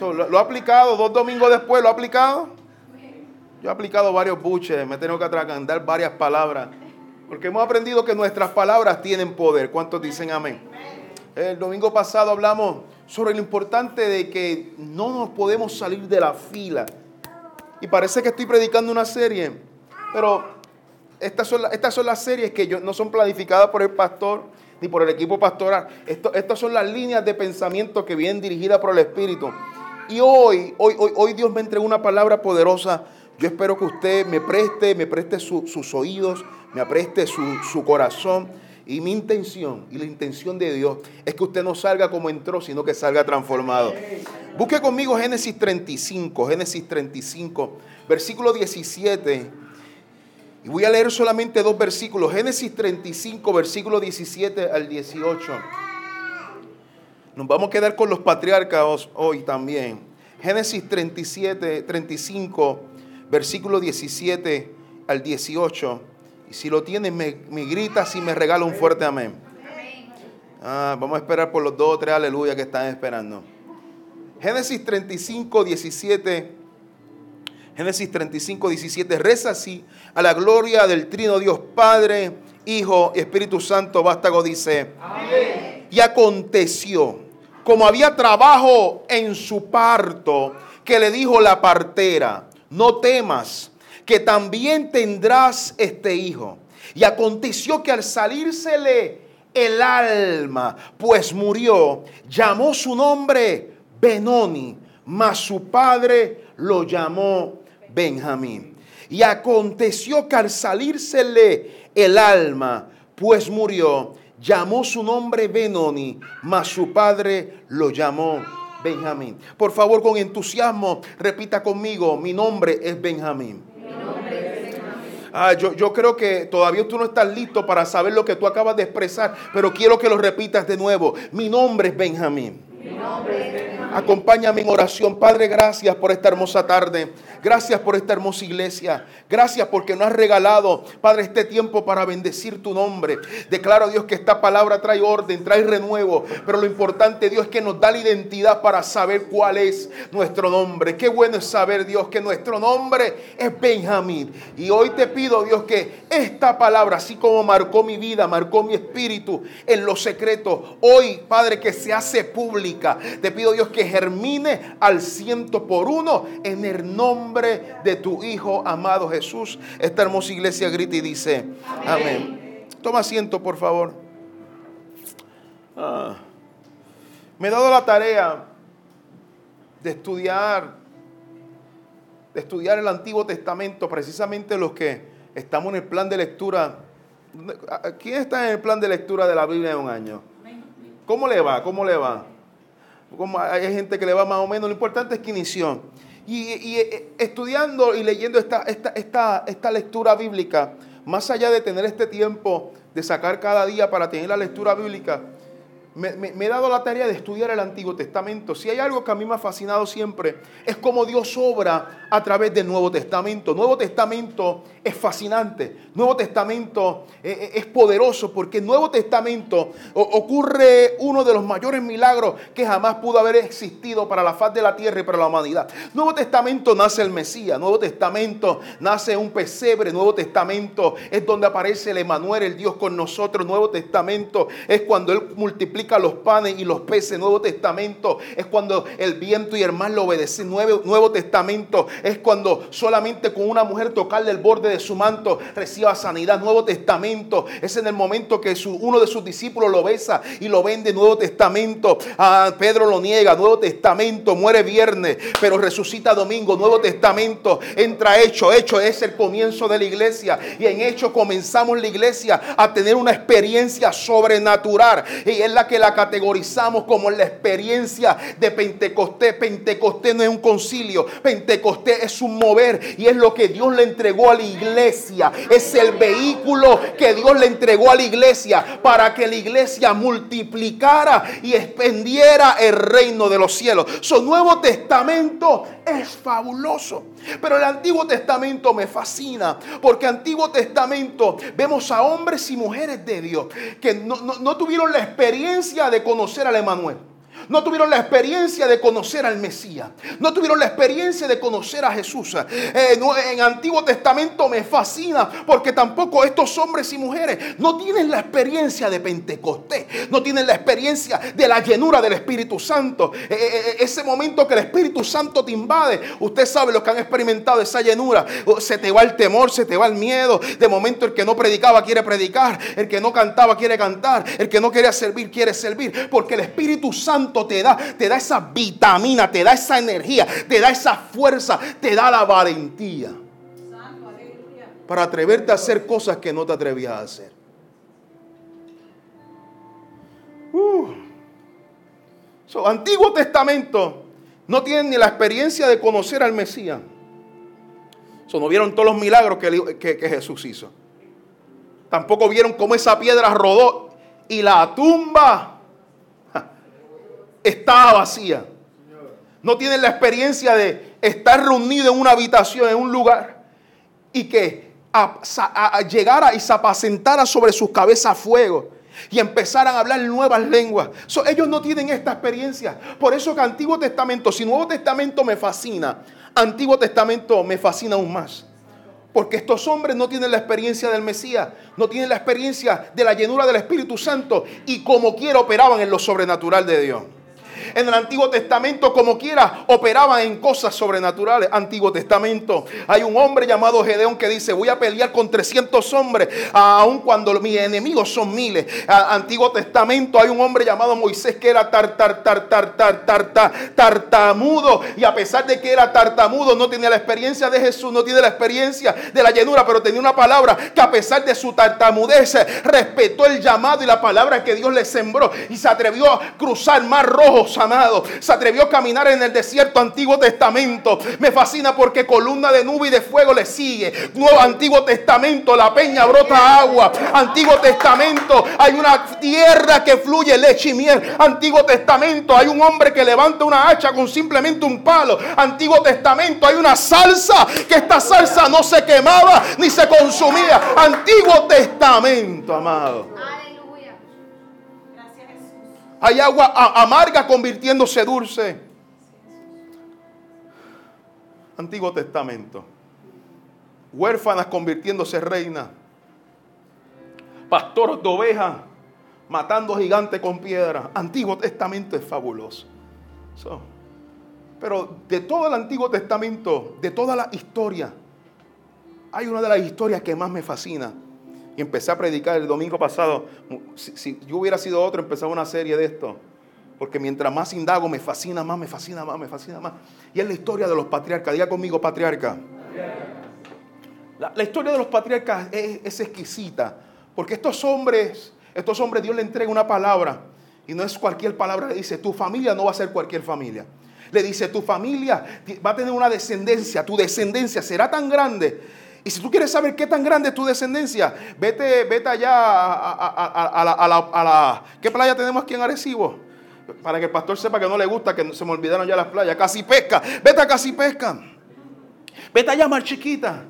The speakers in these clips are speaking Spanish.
¿lo, ha aplicado dos domingos después? ¿Lo ha aplicado? Yo he aplicado varios buches, me tengo que atragantar varias palabras. Porque hemos aprendido que nuestras palabras tienen poder. ¿Cuántos dicen amén? El domingo pasado hablamos sobre lo importante de que no nos podemos salir de la fila. Y parece que estoy predicando una serie, pero estas son, estas son las series que yo, no son planificadas por el pastor ni por el equipo pastoral. Estas son las líneas de pensamiento que vienen dirigidas por el Espíritu. Y hoy, hoy, hoy, hoy Dios me entregó una palabra poderosa. Yo espero que usted me preste, me preste sus oídos, me preste su, su corazón. Y mi intención y la intención de Dios es que usted no salga como entró, sino que salga transformado. Busque conmigo Génesis 35, Génesis 35, versículo 17. Y voy a leer solamente dos versículos. Génesis 35, versículo 17 al 18. Nos vamos a quedar con los patriarcas hoy también. Génesis 37, 35, versículo 17 al 18. Y si lo tienes, me, me gritas y me regala un fuerte amén. Ah, vamos a esperar por los dos o tres aleluya que están esperando. Génesis 35, 17. Génesis 35, 17. Reza así. A la gloria del trino Dios Padre, Hijo y Espíritu Santo. Vástago dice. Y aconteció, como había trabajo en su parto, que le dijo la partera, no temas que también tendrás este hijo. Y aconteció que al salírsele el alma, pues murió, llamó su nombre Benoni, mas su padre lo llamó Benjamín. Y aconteció que al salírsele el alma, pues murió, llamó su nombre Benoni, mas su padre lo llamó Benjamín. Por favor, con entusiasmo, repita conmigo, mi nombre es Benjamín. Ah, yo, yo creo que todavía tú no estás listo para saber lo que tú acabas de expresar, pero quiero que lo repitas de nuevo. Mi nombre es Benjamín. Acompáñame en oración. Padre, gracias por esta hermosa tarde. Gracias por esta hermosa iglesia. Gracias porque nos has regalado, Padre, este tiempo para bendecir tu nombre. Declaro, Dios, que esta palabra trae orden, trae renuevo. Pero lo importante, Dios, es que nos da la identidad para saber cuál es nuestro nombre. Qué bueno es saber, Dios, que nuestro nombre es Benjamín. Y hoy te pido, Dios, que esta palabra, así como marcó mi vida, marcó mi espíritu en los secretos, hoy, Padre, que se hace pública. Te pido, Dios, que germine al ciento por uno en el nombre de tu Hijo amado Jesús. Esta hermosa iglesia grita y dice, amén. Toma asiento, por favor. Ah. Me he dado la tarea de estudiar, de estudiar el Antiguo Testamento, precisamente los que estamos en el plan de lectura. ¿Quién está en el plan de lectura de la Biblia de un año? ¿Cómo le va? ¿Cómo le va? Hay gente que le va más o menos, lo importante es que inició. Y, eh, estudiando y leyendo esta, esta, esta, esta lectura bíblica, más allá de tener este tiempo de sacar cada día para tener la lectura bíblica, me, he dado la tarea de estudiar el Antiguo Testamento. Si hay algo que a mí me ha fascinado siempre, es cómo Dios obra a través del Nuevo Testamento. Nuevo Testamento es fascinante. Nuevo Testamento eh, eh, es poderoso porque Nuevo Testamento ocurre uno de los mayores milagros que jamás pudo haber existido para la faz de la tierra y para la humanidad. Nuevo Testamento nace el Mesías. Nuevo Testamento nace un pesebre. Nuevo Testamento es donde aparece el Emanuel, el Dios con nosotros. Nuevo Testamento es cuando Él multiplica los panes y los peces. Nuevo Testamento es cuando el viento y el mar lo obedecen. Nuevo, Nuevo Testamento es cuando solamente con una mujer tocarle el borde de su manto reciba sanidad. Nuevo Testamento es en el momento que uno de sus discípulos lo besa y lo vende. Nuevo Testamento, ah, Pedro lo niega. Nuevo Testamento muere viernes, pero resucita domingo. Nuevo Testamento entra hecho. Hecho es el comienzo de la iglesia. Y en hecho comenzamos la iglesia a tener una experiencia sobrenatural. Y es la que la categorizamos como la experiencia de Pentecostés. Pentecostés no es un concilio, Pentecostés es un mover y es lo que Dios le entregó a la iglesia. Es el vehículo que Dios le entregó a la iglesia para que la iglesia multiplicara y expendiera el reino de los cielos. Su Nuevo Testamento es fabuloso. Pero el Antiguo Testamento me fascina porque Antiguo Testamento vemos a hombres y mujeres de Dios que no, no tuvieron la experiencia de conocer al Emanuel. No tuvieron la experiencia de conocer al Mesías, no tuvieron la experiencia de conocer a Jesús. Eh, en Antiguo Testamento me fascina porque tampoco estos hombres y mujeres no tienen la experiencia de Pentecostés, no tienen la experiencia de la llenura del Espíritu Santo. Eh, eh, ese momento que el Espíritu Santo te invade, usted sabe lo que han experimentado esa llenura. Se te va el temor, se te va el miedo. De momento el que no predicaba quiere predicar, el que no cantaba quiere cantar, el que no quería servir quiere servir, porque el Espíritu Santo te da, te da esa vitamina, te da esa energía, te da esa fuerza, te da la valentía para atreverte a hacer cosas que no te atrevías a hacer. Uh. Antiguo Testamento no tienen ni la experiencia de conocer al Mesías. So, no vieron todos los milagros que Jesús hizo. Tampoco vieron cómo esa piedra rodó y la tumba estaba vacía. No tienen la experiencia de estar reunido en una habitación, en un lugar, y que llegara y se apacentara sobre sus cabezas fuego y empezaran a hablar nuevas lenguas. ellos no tienen esta experiencia. Por eso que Antiguo Testamento, si Nuevo Testamento me fascina, Antiguo Testamento me fascina aún más. Porque estos hombres no tienen la experiencia del Mesías, no tienen la experiencia de la llenura del Espíritu Santo y como quiera operaban en lo sobrenatural de Dios. En el Antiguo Testamento, como quiera, operaban en cosas sobrenaturales. Antiguo Testamento. Hay un hombre llamado Gedeón que dice, voy a pelear con 300 hombres, aun cuando mis enemigos son miles. Antiguo Testamento hay un hombre llamado Moisés que era tar, tar, tar, tar, tar, tar, tartamudo. Y a pesar de que era tartamudo, no tenía la experiencia de Jesús, no tiene la experiencia de la llenura, pero tenía una palabra que a pesar de su tartamudez, respetó el llamado y la palabra que Dios le sembró y se atrevió a cruzar mar rojos amado. Se atrevió a caminar en el desierto Antiguo Testamento. Me fascina porque columna de nube y de fuego le sigue. Nuevo Antiguo Testamento, la peña brota agua. Antiguo Testamento, hay una tierra que fluye leche y miel. Antiguo Testamento, hay un hombre que levanta una hacha con simplemente un palo. Antiguo Testamento, hay una salsa que esta salsa no se quemaba ni se consumía. Antiguo Testamento, amado. Hay agua amarga convirtiéndose dulce. Antiguo Testamento. Huérfanas convirtiéndose reina. Pastores de ovejas matando gigantes con piedra. Antiguo Testamento es fabuloso. pero de todo el Antiguo Testamento, de toda la historia, hay una de las historias que más me fascina y empecé a predicar el domingo pasado. Si, yo hubiera sido otro, empezaba una serie de esto. Porque mientras más indago, me fascina más, me fascina más, me fascina más. Y es la historia de los patriarcas. Diga conmigo, patriarca. La, historia de los patriarcas es, es, exquisita. Porque estos hombres, estos hombres, Dios le entrega una palabra. Y no es cualquier palabra. Le dice, tu familia no va a ser cualquier familia. Le dice, tu familia va a tener una descendencia. Tu descendencia será tan grande y si tú quieres saber qué tan grande es tu descendencia, vete, vete allá a, la, ¿Qué playa tenemos aquí en Arecibo? Para que el pastor sepa que no le gusta, que se me olvidaron ya las playas. Casi pesca. Vete a casi pesca. Vete allá más chiquita.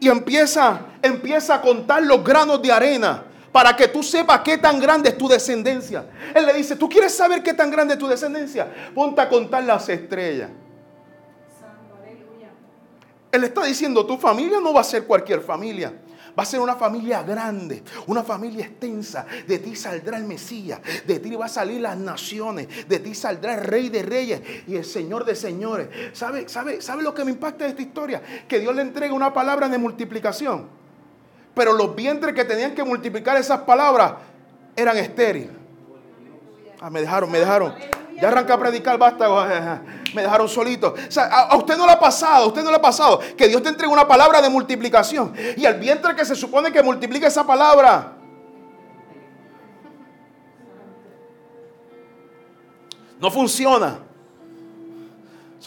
Y empieza, empieza a contar los granos de arena para que tú sepas qué tan grande es tu descendencia. Él le dice, ¿tú quieres saber qué tan grande es tu descendencia? Ponte a contar las estrellas. Él está diciendo, tu familia no va a ser cualquier familia. Va a ser una familia grande, una familia extensa. De ti saldrá el Mesías, de ti va a salir las naciones, de ti saldrá el Rey de Reyes y el Señor de Señores. ¿Sabe, sabe, sabe lo que me impacta de esta historia? Que Dios le entrega una palabra de multiplicación. Pero los vientres que tenían que multiplicar esas palabras eran estériles. Ah, me dejaron, me dejaron. Ya arranca a predicar, basta. Me dejaron solito. a, usted no le ha pasado, a usted no le ha pasado que Dios te entregue una palabra de multiplicación. Y al vientre que se supone que multiplique esa palabra. No funciona.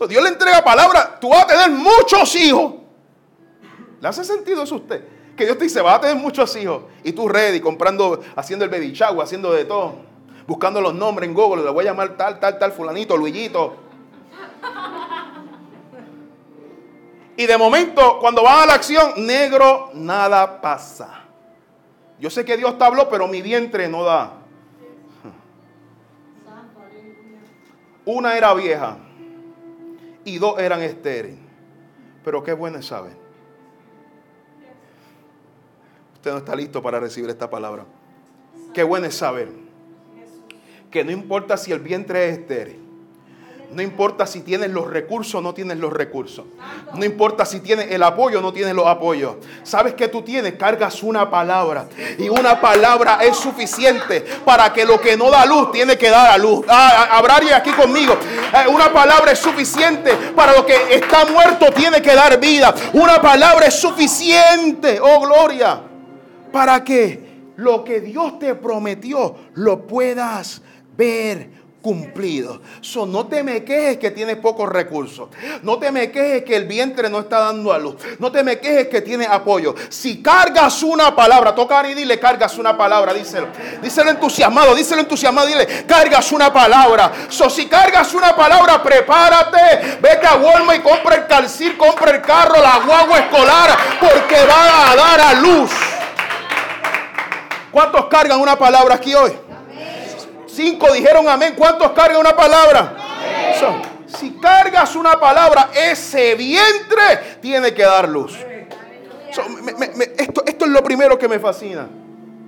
Dios le entrega palabra. Tú vas a tener muchos hijos. ¿Le hace sentido eso a usted? Que Dios te dice, vas a tener muchos hijos. Y tú ready, comprando, haciendo el baby haciendo de todo buscando los nombres en Google, le voy a llamar tal, tal, tal, fulanito, Luillito. Y de momento, cuando van a la acción, negro, nada pasa. Yo sé que Dios te habló, pero mi vientre no da. Una era vieja y dos eran estériles. Pero qué bueno es saber. Usted no está listo para recibir esta palabra. Qué bueno es saber que no importa si el vientre es estéril. No importa si tienes los recursos o no tienes los recursos. No importa si tienes el apoyo o no tienes los apoyos. Sabes que tú tienes, cargas una palabra. Y una palabra es suficiente para que lo que no da luz tiene que dar a luz. Ah, ah aquí conmigo. Eh, una palabra es suficiente para lo que está muerto tiene que dar vida. Una palabra es suficiente. Oh, gloria. Para que lo que Dios te prometió lo puedas ver cumplido. So, no te me quejes que tienes pocos recursos. No te me quejes que el vientre no está dando a luz. No te me quejes que tienes apoyo. Si cargas una palabra, toca y dile, cargas una palabra, díselo. Díselo entusiasmado, díselo entusiasmado, dile, cargas una palabra. So, si cargas una palabra, prepárate. Vete a Walmart y compra el calcir, compra el carro, la guagua escolar, porque va a dar a luz. ¿Cuántos cargan una palabra aquí hoy? Cinco dijeron amén. ¿Cuántos cargan una palabra? si cargas una palabra, ese vientre tiene que dar luz. esto, esto es lo primero que me fascina.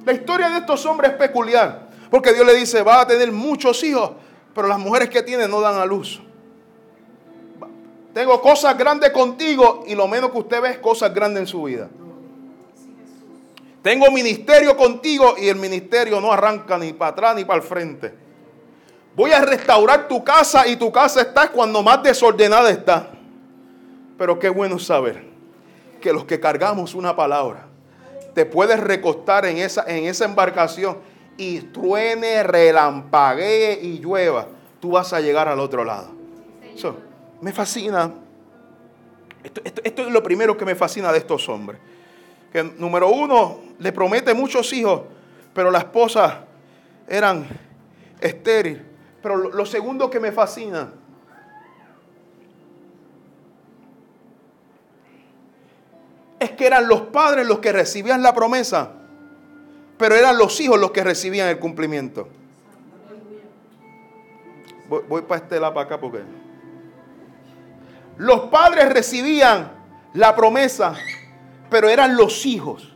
La historia de estos hombres es peculiar. Porque Dios le dice, va a tener muchos hijos, pero las mujeres que tienen no dan a luz. Tengo cosas grandes contigo y lo menos que usted ve es cosas grandes en su vida. Tengo ministerio contigo y el ministerio no arranca ni para atrás ni para el frente. Voy a restaurar tu casa y tu casa está cuando más desordenada está. Pero qué bueno saber que los que cargamos una palabra, te puedes recostar en esa, en esa embarcación y truene, relampaguee y llueva. Tú vas a llegar al otro lado. me fascina. esto es lo primero que me fascina de estos hombres que número uno le promete muchos hijos, pero la esposa eran estéril. Pero lo, segundo que me fascina es que eran los padres los que recibían la promesa, pero eran los hijos los que recibían el cumplimiento. Voy, voy para este lado para acá porque los padres recibían la promesa, pero eran los hijos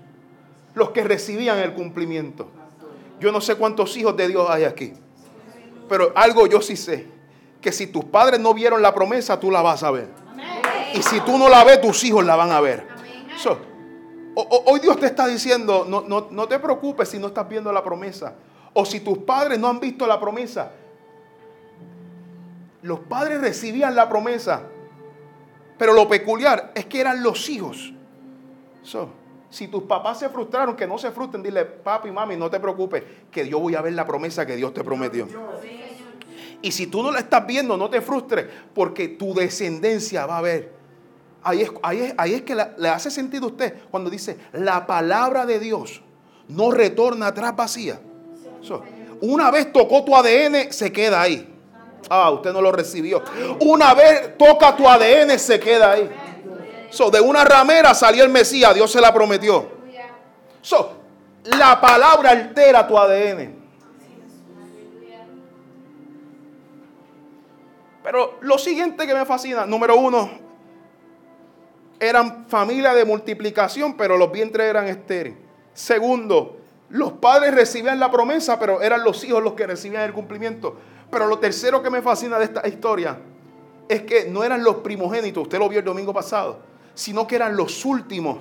los que recibían el cumplimiento. Yo no sé cuántos hijos de Dios hay aquí, pero algo yo sí sé, que si tus padres no vieron la promesa, tú la vas a ver. Y si tú no la ves, tus hijos la van a ver. hoy Dios te está diciendo, no, no, no te preocupes si no estás viendo la promesa. O si tus padres no han visto la promesa. Los padres recibían la promesa. Pero lo peculiar es que eran los hijos si tus papás se frustraron, que no se frustren, dile, papi, mami, no te preocupes, que yo voy a ver la promesa que Dios te prometió. Y si tú no la estás viendo, no te frustres, porque tu descendencia va a ver. Ahí es, ahí es, que le hace sentido a usted cuando dice, la palabra de Dios no retorna atrás vacía. una vez tocó tu ADN, se queda ahí. Ah, usted no lo recibió. Una vez toca tu ADN, se queda ahí. So, de una ramera salió el Mesías, Dios se la prometió. So, la palabra altera tu ADN. Pero lo siguiente que me fascina, número uno, eran familia de multiplicación, pero los vientres eran estériles. Segundo, los padres recibían la promesa, pero eran los hijos los que recibían el cumplimiento. Pero lo tercero que me fascina de esta historia es que no eran los primogénitos, usted lo vio el domingo pasado, sino que eran los últimos.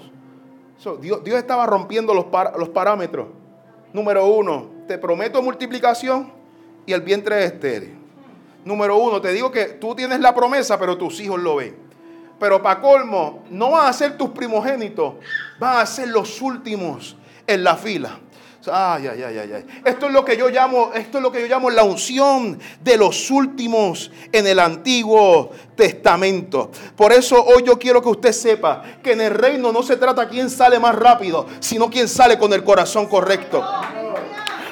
Dios, estaba rompiendo los, parámetros. Número uno, te prometo multiplicación y el vientre es estéril. Número uno, te digo que tú tienes la promesa, pero tus hijos lo ven. Pero para colmo, no van a ser tus primogénitos, van a ser los últimos en la fila. Ay, ay, ay, ay, Esto es lo que yo llamo, esto es lo que yo llamo la unción de los últimos en el Antiguo Testamento. Por eso hoy yo quiero que usted sepa que en el reino no se trata quién sale más rápido, sino quién sale con el corazón correcto.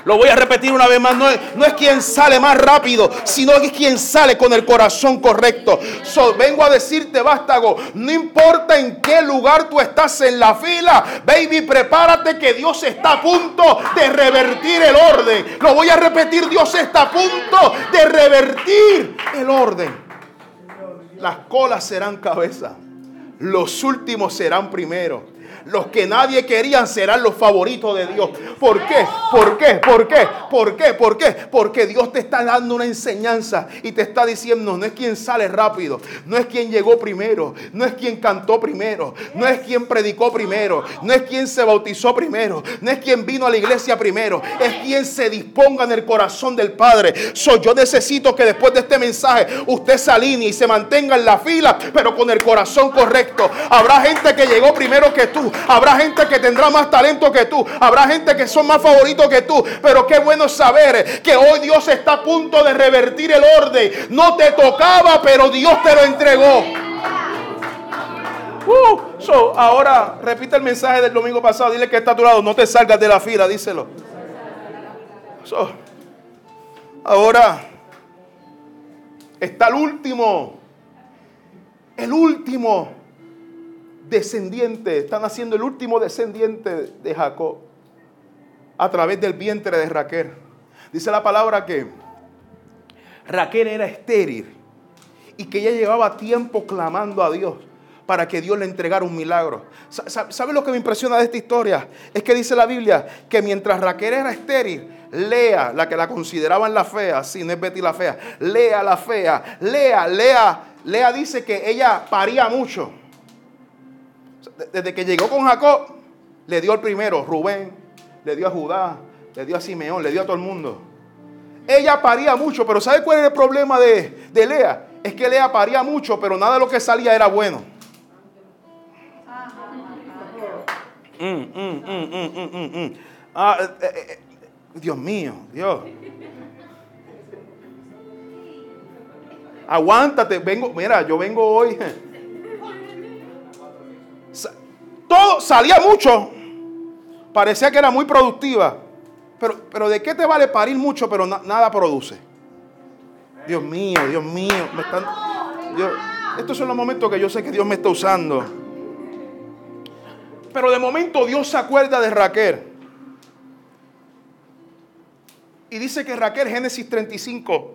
Lo voy a repetir una vez más. No es, quien sale más rápido, sino es quien sale con el corazón correcto. vengo a decirte, vástago, no importa en qué lugar tú estás en la fila, baby, prepárate que Dios está a punto de revertir el orden. Lo voy a repetir, Dios está a punto de revertir el orden. Las colas serán cabeza. Los últimos serán primero. Los que nadie querían serán los favoritos de Dios. ¿Por qué? ¿Por qué? ¿Por qué? ¿Por qué? ¿Por qué? Porque Dios te está dando una enseñanza y te está diciendo, no es quien sale rápido, no es quien llegó primero, no es quien cantó primero, no es quien predicó primero, no es quien se bautizó primero, no es quien vino a la iglesia primero, es quien se disponga en el corazón del Padre. Soy yo necesito que después de este mensaje usted se alinee y se mantenga en la fila, pero con el corazón correcto. Habrá gente que llegó primero que tú, Habrá gente que tendrá más talento que tú. Habrá gente que son más favoritos que tú. Pero qué bueno saber que hoy Dios está a punto de revertir el orden. No te tocaba, pero Dios te lo entregó. Uh, ahora repite el mensaje del domingo pasado. Dile que está a tu lado. No te salgas de la fila, díselo. ahora está el último. El último descendiente, están haciendo el último descendiente de Jacob a través del vientre de Raquel. Dice la palabra que Raquel era estéril y que ella llevaba tiempo clamando a Dios para que Dios le entregara un milagro. ¿Sabe lo que me impresiona de esta historia? Es que dice la Biblia que mientras Raquel era estéril, Lea, la que la consideraban la fea, sí, no es Betty la fea, Lea la fea, Lea, Lea, Lea dice que ella paría mucho desde que llegó con Jacob, le dio al primero, Rubén, le dio a Judá, le dio a Simeón, le dio a todo el mundo. Ella paría mucho, pero ¿sabe cuál era el problema de, Lea? Es que Lea paría mucho, pero nada de lo que salía era bueno. Dios mío, Dios. Aguántate, vengo, mira, yo vengo hoy salía mucho. Parecía que era muy productiva. Pero, pero ¿de qué te vale parir mucho pero nada produce? Dios mío, Dios mío. estos son los momentos que yo sé que Dios me está usando. Pero de momento Dios se acuerda de Raquel. Y dice que Raquel, Génesis 35,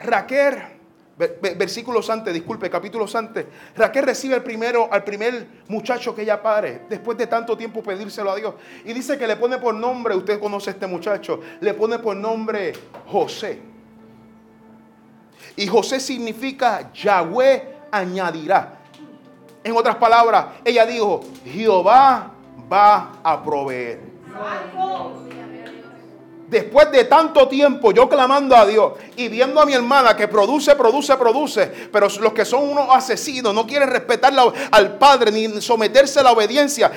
Raquel Versículos antes, disculpe, capítulos antes. Raquel recibe el primero, al primer muchacho que ella pare, después de tanto tiempo pedírselo a Dios. Y dice que le pone por nombre, usted conoce a este muchacho, le pone por nombre José. Y José significa Yahweh añadirá. En otras palabras, ella dijo, Jehová va a proveer. Después de tanto tiempo yo clamando a Dios y viendo a mi hermana que produce, produce, produce, pero los que son unos asesinos no quieren respetar al Padre ni someterse a la obediencia.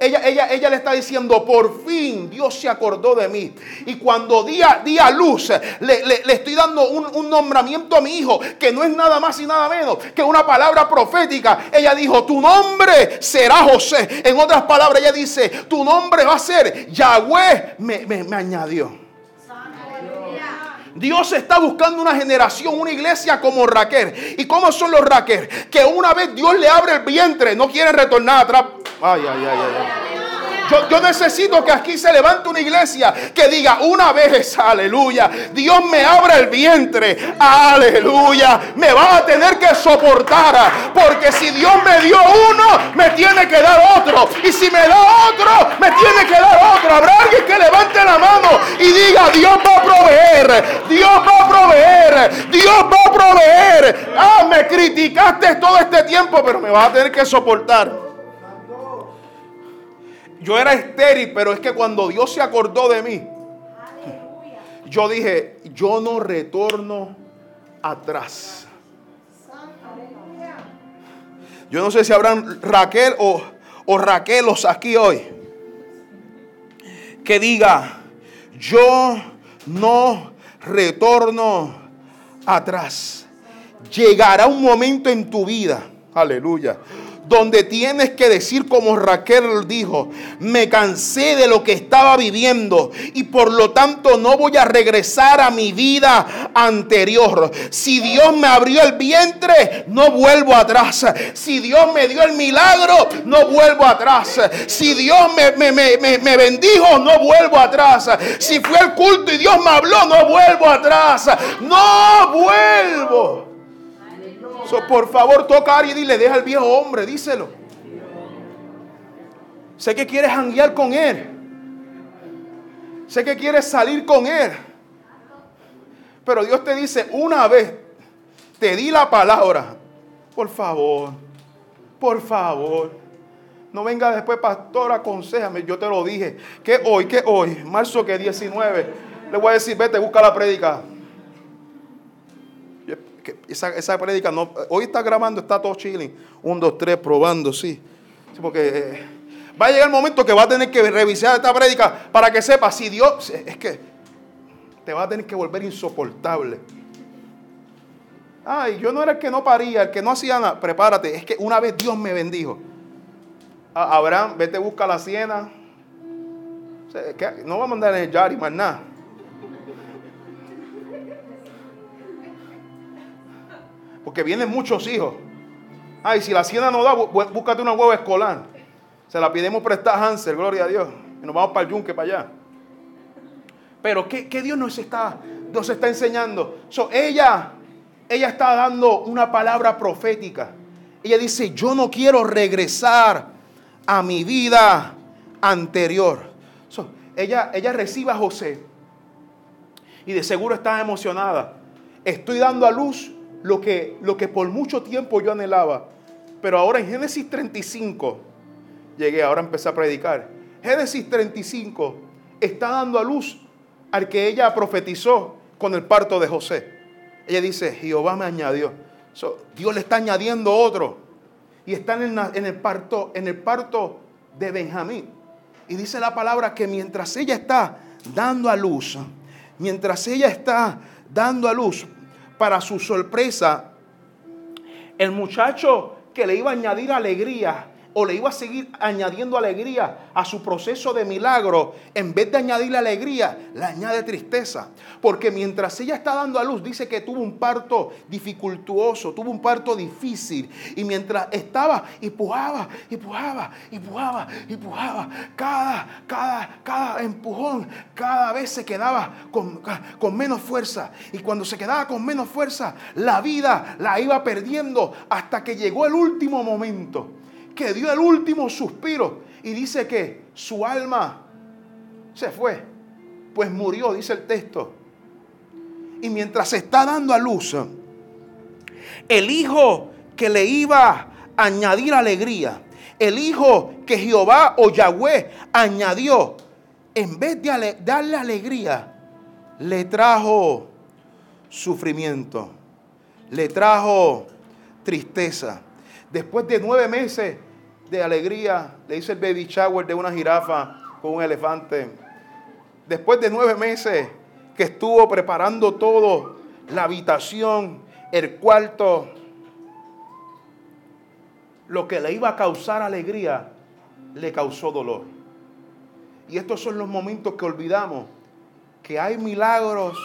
ella, ella, ella le está diciendo, por fin Dios se acordó de mí. Y cuando di a, luz, le, estoy dando un, un, nombramiento a mi hijo, que no es nada más y nada menos que una palabra profética. Ella dijo, tu nombre será José. En otras palabras, ella dice, tu nombre va a ser Yahweh, me, me añadió. Dios está buscando una generación, una iglesia como Raquel. ¿Y cómo son los Raquel? Que una vez Dios le abre el vientre, no quieren retornar atrás. Ay, ay, ay, ay. Yo, necesito que aquí se levante una iglesia que diga una vez, aleluya, Dios me abre el vientre, aleluya, me va a tener que soportar, porque si Dios me dio uno, me tiene que dar otro, y si me da otro, me tiene que dar otro. Habrá alguien que levante la mano y diga, Dios va a proveer, Dios va a proveer, Dios va a proveer. Ah, me criticaste todo este tiempo, pero me vas a tener que soportar. Yo era estéril, pero es que cuando Dios se acordó de mí, yo dije, yo no retorno atrás. Yo no sé si habrán Raquel o, o Raquelos aquí hoy que diga, yo no retorno atrás. Llegará un momento en tu vida, aleluya, donde tienes que decir como Raquel dijo, me cansé de lo que estaba viviendo y por lo tanto no voy a regresar a mi vida anterior. Si Dios me abrió el vientre, no vuelvo atrás. Si Dios me dio el milagro, no vuelvo atrás. Si Dios me, me, bendijo, no vuelvo atrás. Si fue el culto y Dios me habló, no vuelvo atrás. No vuelvo por favor, toca a y dile, deja al viejo hombre, díselo. Sé que quieres janguear con él. Sé que quieres salir con él. Pero Dios te dice, una vez te di la palabra. Por favor, por favor. No venga después, pastor, aconsejame. Yo te lo dije. Que hoy, que hoy, marzo que 19, le voy a decir, vete, busca la esa, esa prédica no, hoy está grabando, está todo chilling. Un, dos, tres, probando, sí. porque eh, va a llegar el momento que va a tener que revisar esta prédica para que sepa si Dios, es que te va a tener que volver insoportable. Ay, yo no era el que no paría, el que no hacía nada. Prepárate, es que una vez Dios me bendijo. Abraham, vete, busca la siena. no va a mandar en el Yari más nada. Porque vienen muchos hijos. Ay, si la hacienda no da, búscate una hueva escolar. Se la pidemos prestar Hansel, gloria a Dios. Y nos vamos para el yunque, para allá. Pero ¿qué, Dios nos está, nos está enseñando? ella, ella está dando una palabra profética. Ella dice, yo no quiero regresar a mi vida anterior. ella, ella recibe a José y de seguro está emocionada. Estoy dando a luz lo que, lo que por mucho tiempo yo anhelaba. Pero ahora en Génesis 35, llegué, ahora empecé a predicar. Génesis 35 está dando a luz al que ella profetizó con el parto de José. Ella dice, Jehová me añadió. Dios le está añadiendo otro. Y está en el, en el, parto, en el parto de Benjamín. Y dice la palabra que mientras ella está dando a luz, mientras ella está dando a luz, para su sorpresa, el muchacho que le iba a añadir alegría o le iba a seguir añadiendo alegría a su proceso de milagro, en vez de añadirle alegría, le añade tristeza. Porque mientras ella está dando a luz, dice que tuvo un parto dificultuoso, tuvo un parto difícil. Y mientras estaba, y pujaba, y pujaba, y pujaba, y pujaba, cada, cada, cada empujón, cada vez se quedaba con, con menos fuerza. Y cuando se quedaba con menos fuerza, la vida la iba perdiendo hasta que llegó el último momento que dio el último suspiro y dice que su alma se fue, pues murió, dice el texto. Y mientras se está dando a luz, el hijo que le iba a añadir alegría, el hijo que Jehová o Yahweh añadió, en vez de darle alegría, le trajo sufrimiento, le trajo tristeza. Después de nueve meses de alegría, le hice el baby shower de una jirafa con un elefante. Después de nueve meses que estuvo preparando todo, la habitación, el cuarto, lo que le iba a causar alegría, le causó dolor. Y estos son los momentos que olvidamos, que hay milagros,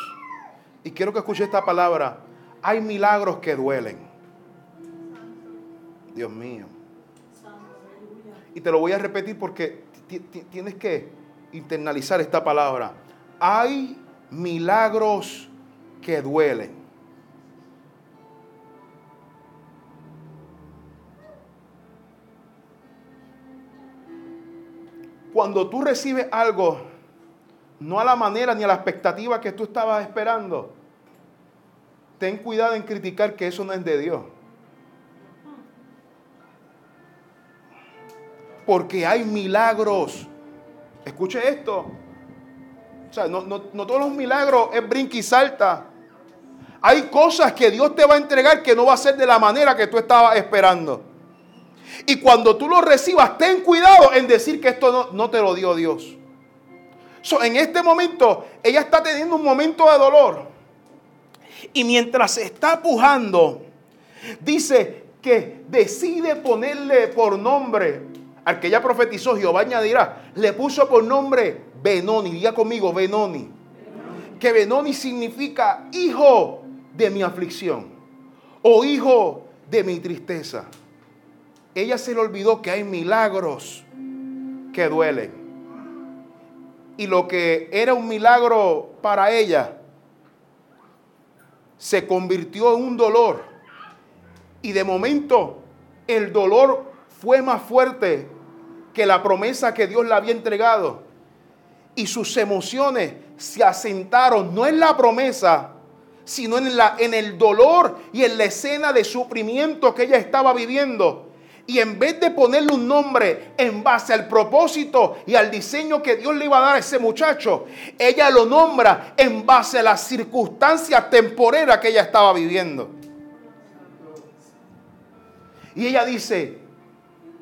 y quiero que escuche esta palabra, hay milagros que duelen. Dios mío. Y te lo voy a repetir porque tienes que internalizar esta palabra. Hay milagros que duelen. Cuando tú recibes algo, no a la manera ni a la expectativa que tú estabas esperando, ten cuidado en criticar que eso no es de Dios. Porque hay milagros. Escuche esto. O sea, no, todos los milagros es brinca y salta. Hay cosas que Dios te va a entregar que no va a ser de la manera que tú estabas esperando. Y cuando tú lo recibas, ten cuidado en decir que esto no, te lo dio Dios. en este momento, ella está teniendo un momento de dolor. Y mientras se está pujando, dice que decide ponerle por nombre al que ella profetizó, Jehová añadirá, le puso por nombre Benoni, diga conmigo, Benoni. Que Benoni significa hijo de mi aflicción o hijo de mi tristeza. Ella se le olvidó que hay milagros que duelen. Y lo que era un milagro para ella se convirtió en un dolor. Y de momento el dolor fue más fuerte que la promesa que Dios le había entregado. Y sus emociones se asentaron no en la promesa, sino en, la, en el dolor y en la escena de sufrimiento que ella estaba viviendo. Y en vez de ponerle un nombre en base al propósito y al diseño que Dios le iba a dar a ese muchacho, ella lo nombra en base a las circunstancias temporeras que ella estaba viviendo. Y ella dice,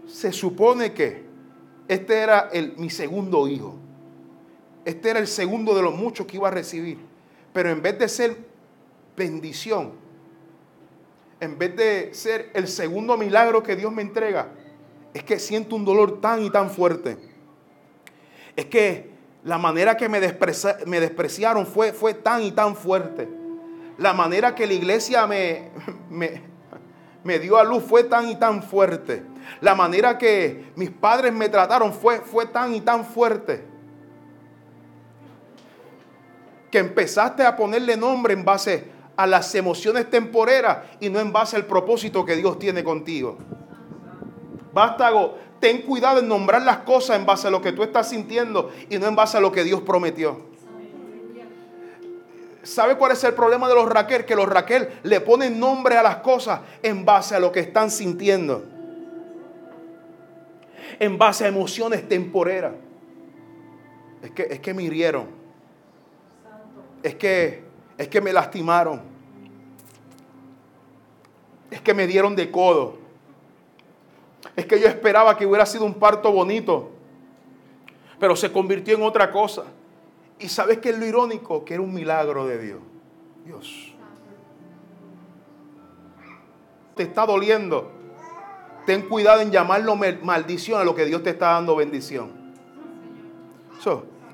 se supone que este era el, mi segundo hijo. Este era el segundo de los muchos que iba a recibir. Pero en vez de ser bendición, en vez de ser el segundo milagro que Dios me entrega, es que siento un dolor tan y tan fuerte. Es que la manera que me, despreciaron fue, fue tan y tan fuerte. La manera que la iglesia me, me, me dio a luz fue tan y tan fuerte. La manera que mis padres me trataron fue, fue tan y tan fuerte. Que empezaste a ponerle nombre en base a las emociones temporeras y no en base al propósito que Dios tiene contigo. Vástago, ten cuidado en nombrar las cosas en base a lo que tú estás sintiendo y no en base a lo que Dios prometió. ¿Sabe cuál es el problema de los Raquel? Que los Raquel le ponen nombre a las cosas en base a lo que están sintiendo. En base a emociones temporeras. Es que, es que me hirieron. Es que, es que me lastimaron. Es que me dieron de codo. Es que yo esperaba que hubiera sido un parto bonito. Pero se convirtió en otra cosa. Y sabes qué es lo irónico? Que era un milagro de Dios. Dios. Te está doliendo. Ten cuidado en llamarlo maldición a lo que Dios te está dando bendición.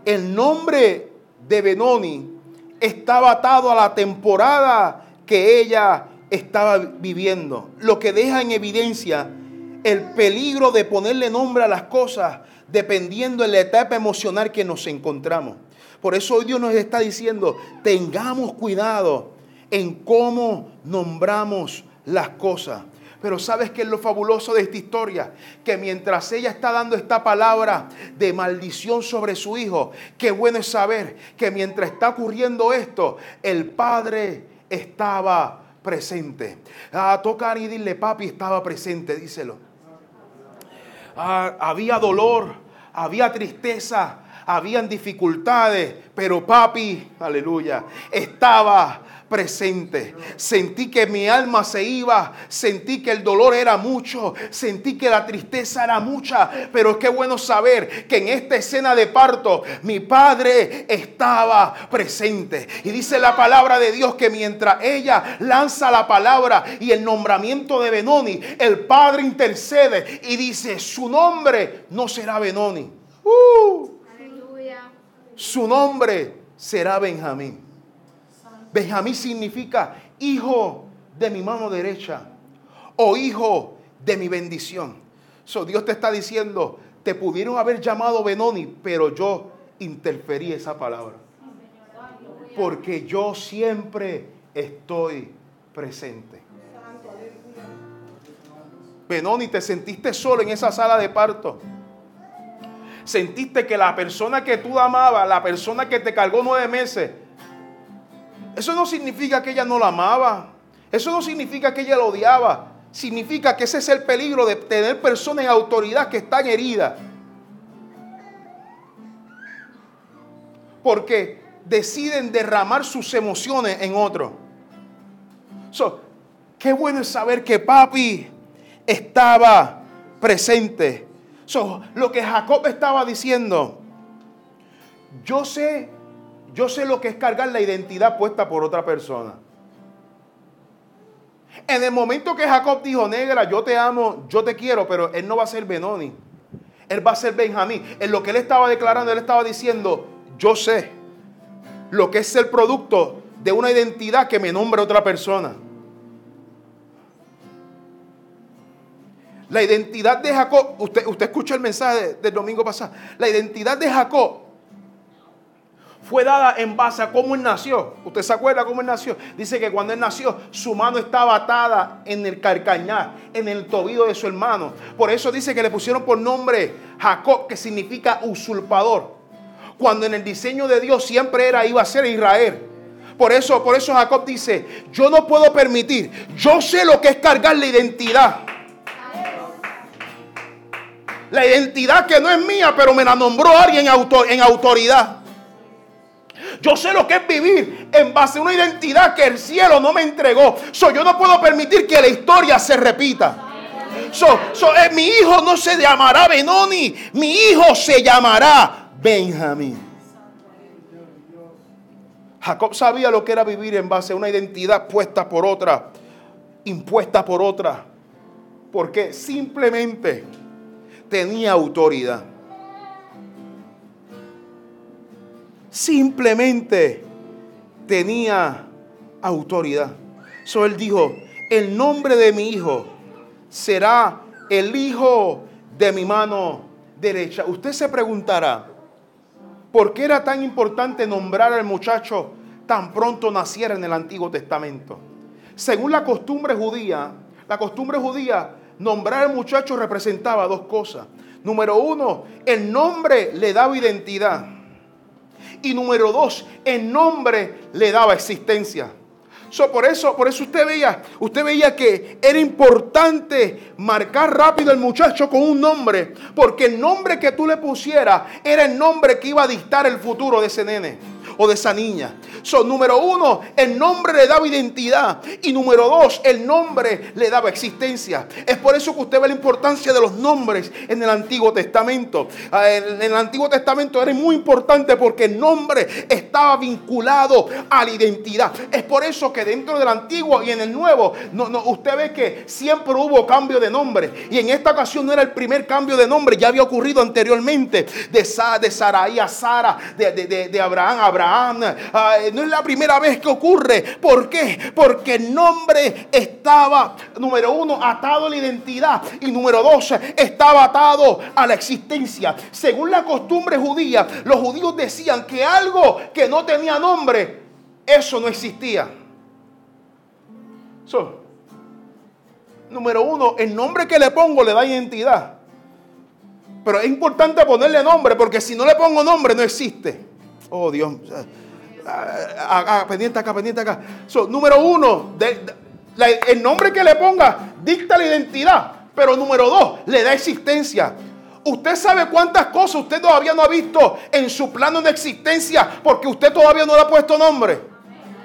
el nombre de Benoni estaba atado a la temporada que ella estaba viviendo. Lo que deja en evidencia el peligro de ponerle nombre a las cosas dependiendo de la etapa emocional que nos encontramos. Por eso hoy Dios nos está diciendo, tengamos cuidado en cómo nombramos las cosas. Pero ¿sabes qué es lo fabuloso de esta historia? Que mientras ella está dando esta palabra de maldición sobre su hijo, qué bueno es saber que mientras está ocurriendo esto, el padre estaba presente. A tocar y dile, papi estaba presente, díselo. Ah, había dolor, había tristeza, habían dificultades, pero papi, aleluya, estaba presente. Sentí que mi alma se iba, sentí que el dolor era mucho, sentí que la tristeza era mucha, pero qué bueno saber que en esta escena de parto mi padre estaba presente. Y dice la palabra de Dios que mientras ella lanza la palabra y el nombramiento de Benoni, el padre intercede y dice, su nombre no será Benoni. Uh, su nombre será Benjamín. Benjamín significa hijo de mi mano derecha o hijo de mi bendición. So, Dios te está diciendo, te pudieron haber llamado Benoni, pero yo interferí esa palabra. Porque yo siempre estoy presente. Benoni, te sentiste solo en esa sala de parto sentiste que la persona que tú amabas, la persona que te cargó nueve meses, eso no significa que ella no la amaba. Eso no significa que ella la odiaba. Significa que ese es el peligro de tener personas en autoridad que están heridas. Porque deciden derramar sus emociones en otro. qué bueno es saber que papi estaba presente lo que Jacob estaba diciendo, yo sé, yo sé lo que es cargar la identidad puesta por otra persona. En el momento que Jacob dijo, negra, yo te amo, yo te quiero, pero él no va a ser Benoni. Él va a ser Benjamín. En lo que él estaba declarando, él estaba diciendo, yo sé lo que es el producto de una identidad que me nombre otra persona. La identidad de Jacob, usted, usted escucha el mensaje del domingo pasado, la identidad de Jacob fue dada en base a cómo él nació. ¿Usted se acuerda cómo él nació? Dice que cuando él nació, su mano estaba atada en el carcañar, en el tobillo de su hermano. Por eso dice que le pusieron por nombre Jacob, que significa usurpador. Cuando en el diseño de Dios siempre era, iba a ser Israel. Por eso, por eso Jacob dice, yo no puedo permitir, yo sé lo que es cargar la identidad. La identidad que no es mía, pero me la nombró alguien en autoridad. Yo sé lo que es vivir en base a una identidad que el cielo no me entregó. So, yo no puedo permitir que la historia se repita. So, eh, mi hijo no se llamará Benoni, mi hijo se llamará Benjamín. Jacob sabía lo que era vivir en base a una identidad puesta por otra, impuesta por otra, porque simplemente tenía autoridad. simplemente tenía autoridad. So él dijo, el nombre de mi hijo será el hijo de mi mano derecha. Usted se preguntará, ¿por qué era tan importante nombrar al muchacho tan pronto naciera en el Antiguo Testamento? Según la costumbre judía, la costumbre judía, nombrar al muchacho representaba dos cosas. Número uno, el nombre le daba identidad. Y número dos, el nombre le daba existencia. por eso, por eso usted veía, usted veía que era importante marcar rápido al muchacho con un nombre, porque el nombre que tú le pusieras era el nombre que iba a dictar el futuro de ese nene o de esa niña. Son número uno, el nombre le daba identidad. Y número dos, el nombre le daba existencia. Es por eso que usted ve la importancia de los nombres en el Antiguo Testamento. Ah, en el Antiguo Testamento era muy importante porque el nombre estaba vinculado a la identidad. Es por eso que dentro del Antiguo y en el Nuevo, usted ve que siempre hubo cambio de nombre. Y en esta ocasión no era el primer cambio de nombre, ya había ocurrido anteriormente. De, de Sarai a Sara, de, de, de Abraham a Abraham no es la primera vez que ocurre. ¿Por qué? Porque el nombre estaba, número uno, atado a la identidad. Y número dos, estaba atado a la existencia. Según la costumbre judía, los judíos decían que algo que no tenía nombre, eso no existía. número uno, el nombre que le pongo le da identidad. Pero es importante ponerle nombre porque si no le pongo nombre no existe. Oh Dios. pendiente acá, pendiente acá. número uno, el nombre que le ponga dicta la identidad. Pero número dos, le da existencia. Usted sabe cuántas cosas usted todavía no ha visto en su plano de existencia porque usted todavía no le ha puesto nombre.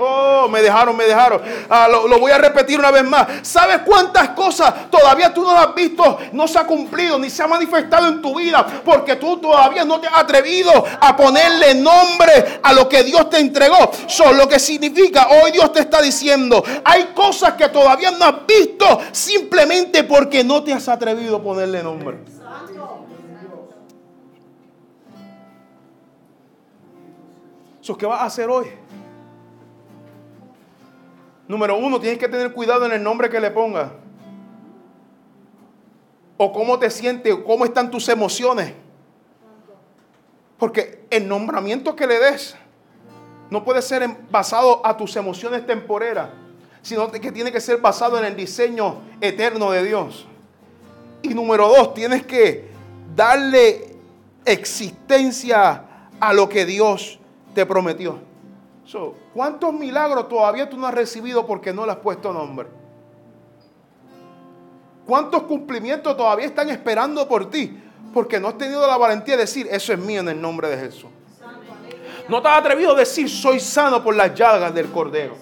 Oh, me dejaron, me dejaron. Ah, lo, voy a repetir una vez más. ¿Sabes cuántas cosas todavía tú no has visto? No se ha cumplido ni se ha manifestado en tu vida porque tú todavía no te has atrevido a ponerle nombre a lo que Dios te entregó. Son lo que significa, hoy Dios te está diciendo, hay cosas que todavía no has visto simplemente porque no te has atrevido a ponerle nombre. ¿Qué vas a hacer hoy? Número uno, tienes que tener cuidado en el nombre que le pongas. O cómo te sientes, o cómo están tus emociones. Porque el nombramiento que le des no puede ser basado a tus emociones temporeras, sino que tiene que ser basado en el diseño eterno de Dios. Y número dos, tienes que darle existencia a lo que Dios te prometió. ¿Cuántos milagros todavía tú no has recibido porque no le has puesto nombre? ¿Cuántos cumplimientos todavía están esperando por ti porque no has tenido la valentía de decir, eso es mío en el nombre de Jesús? No te has atrevido a decir, soy sano por las llagas del Cordero.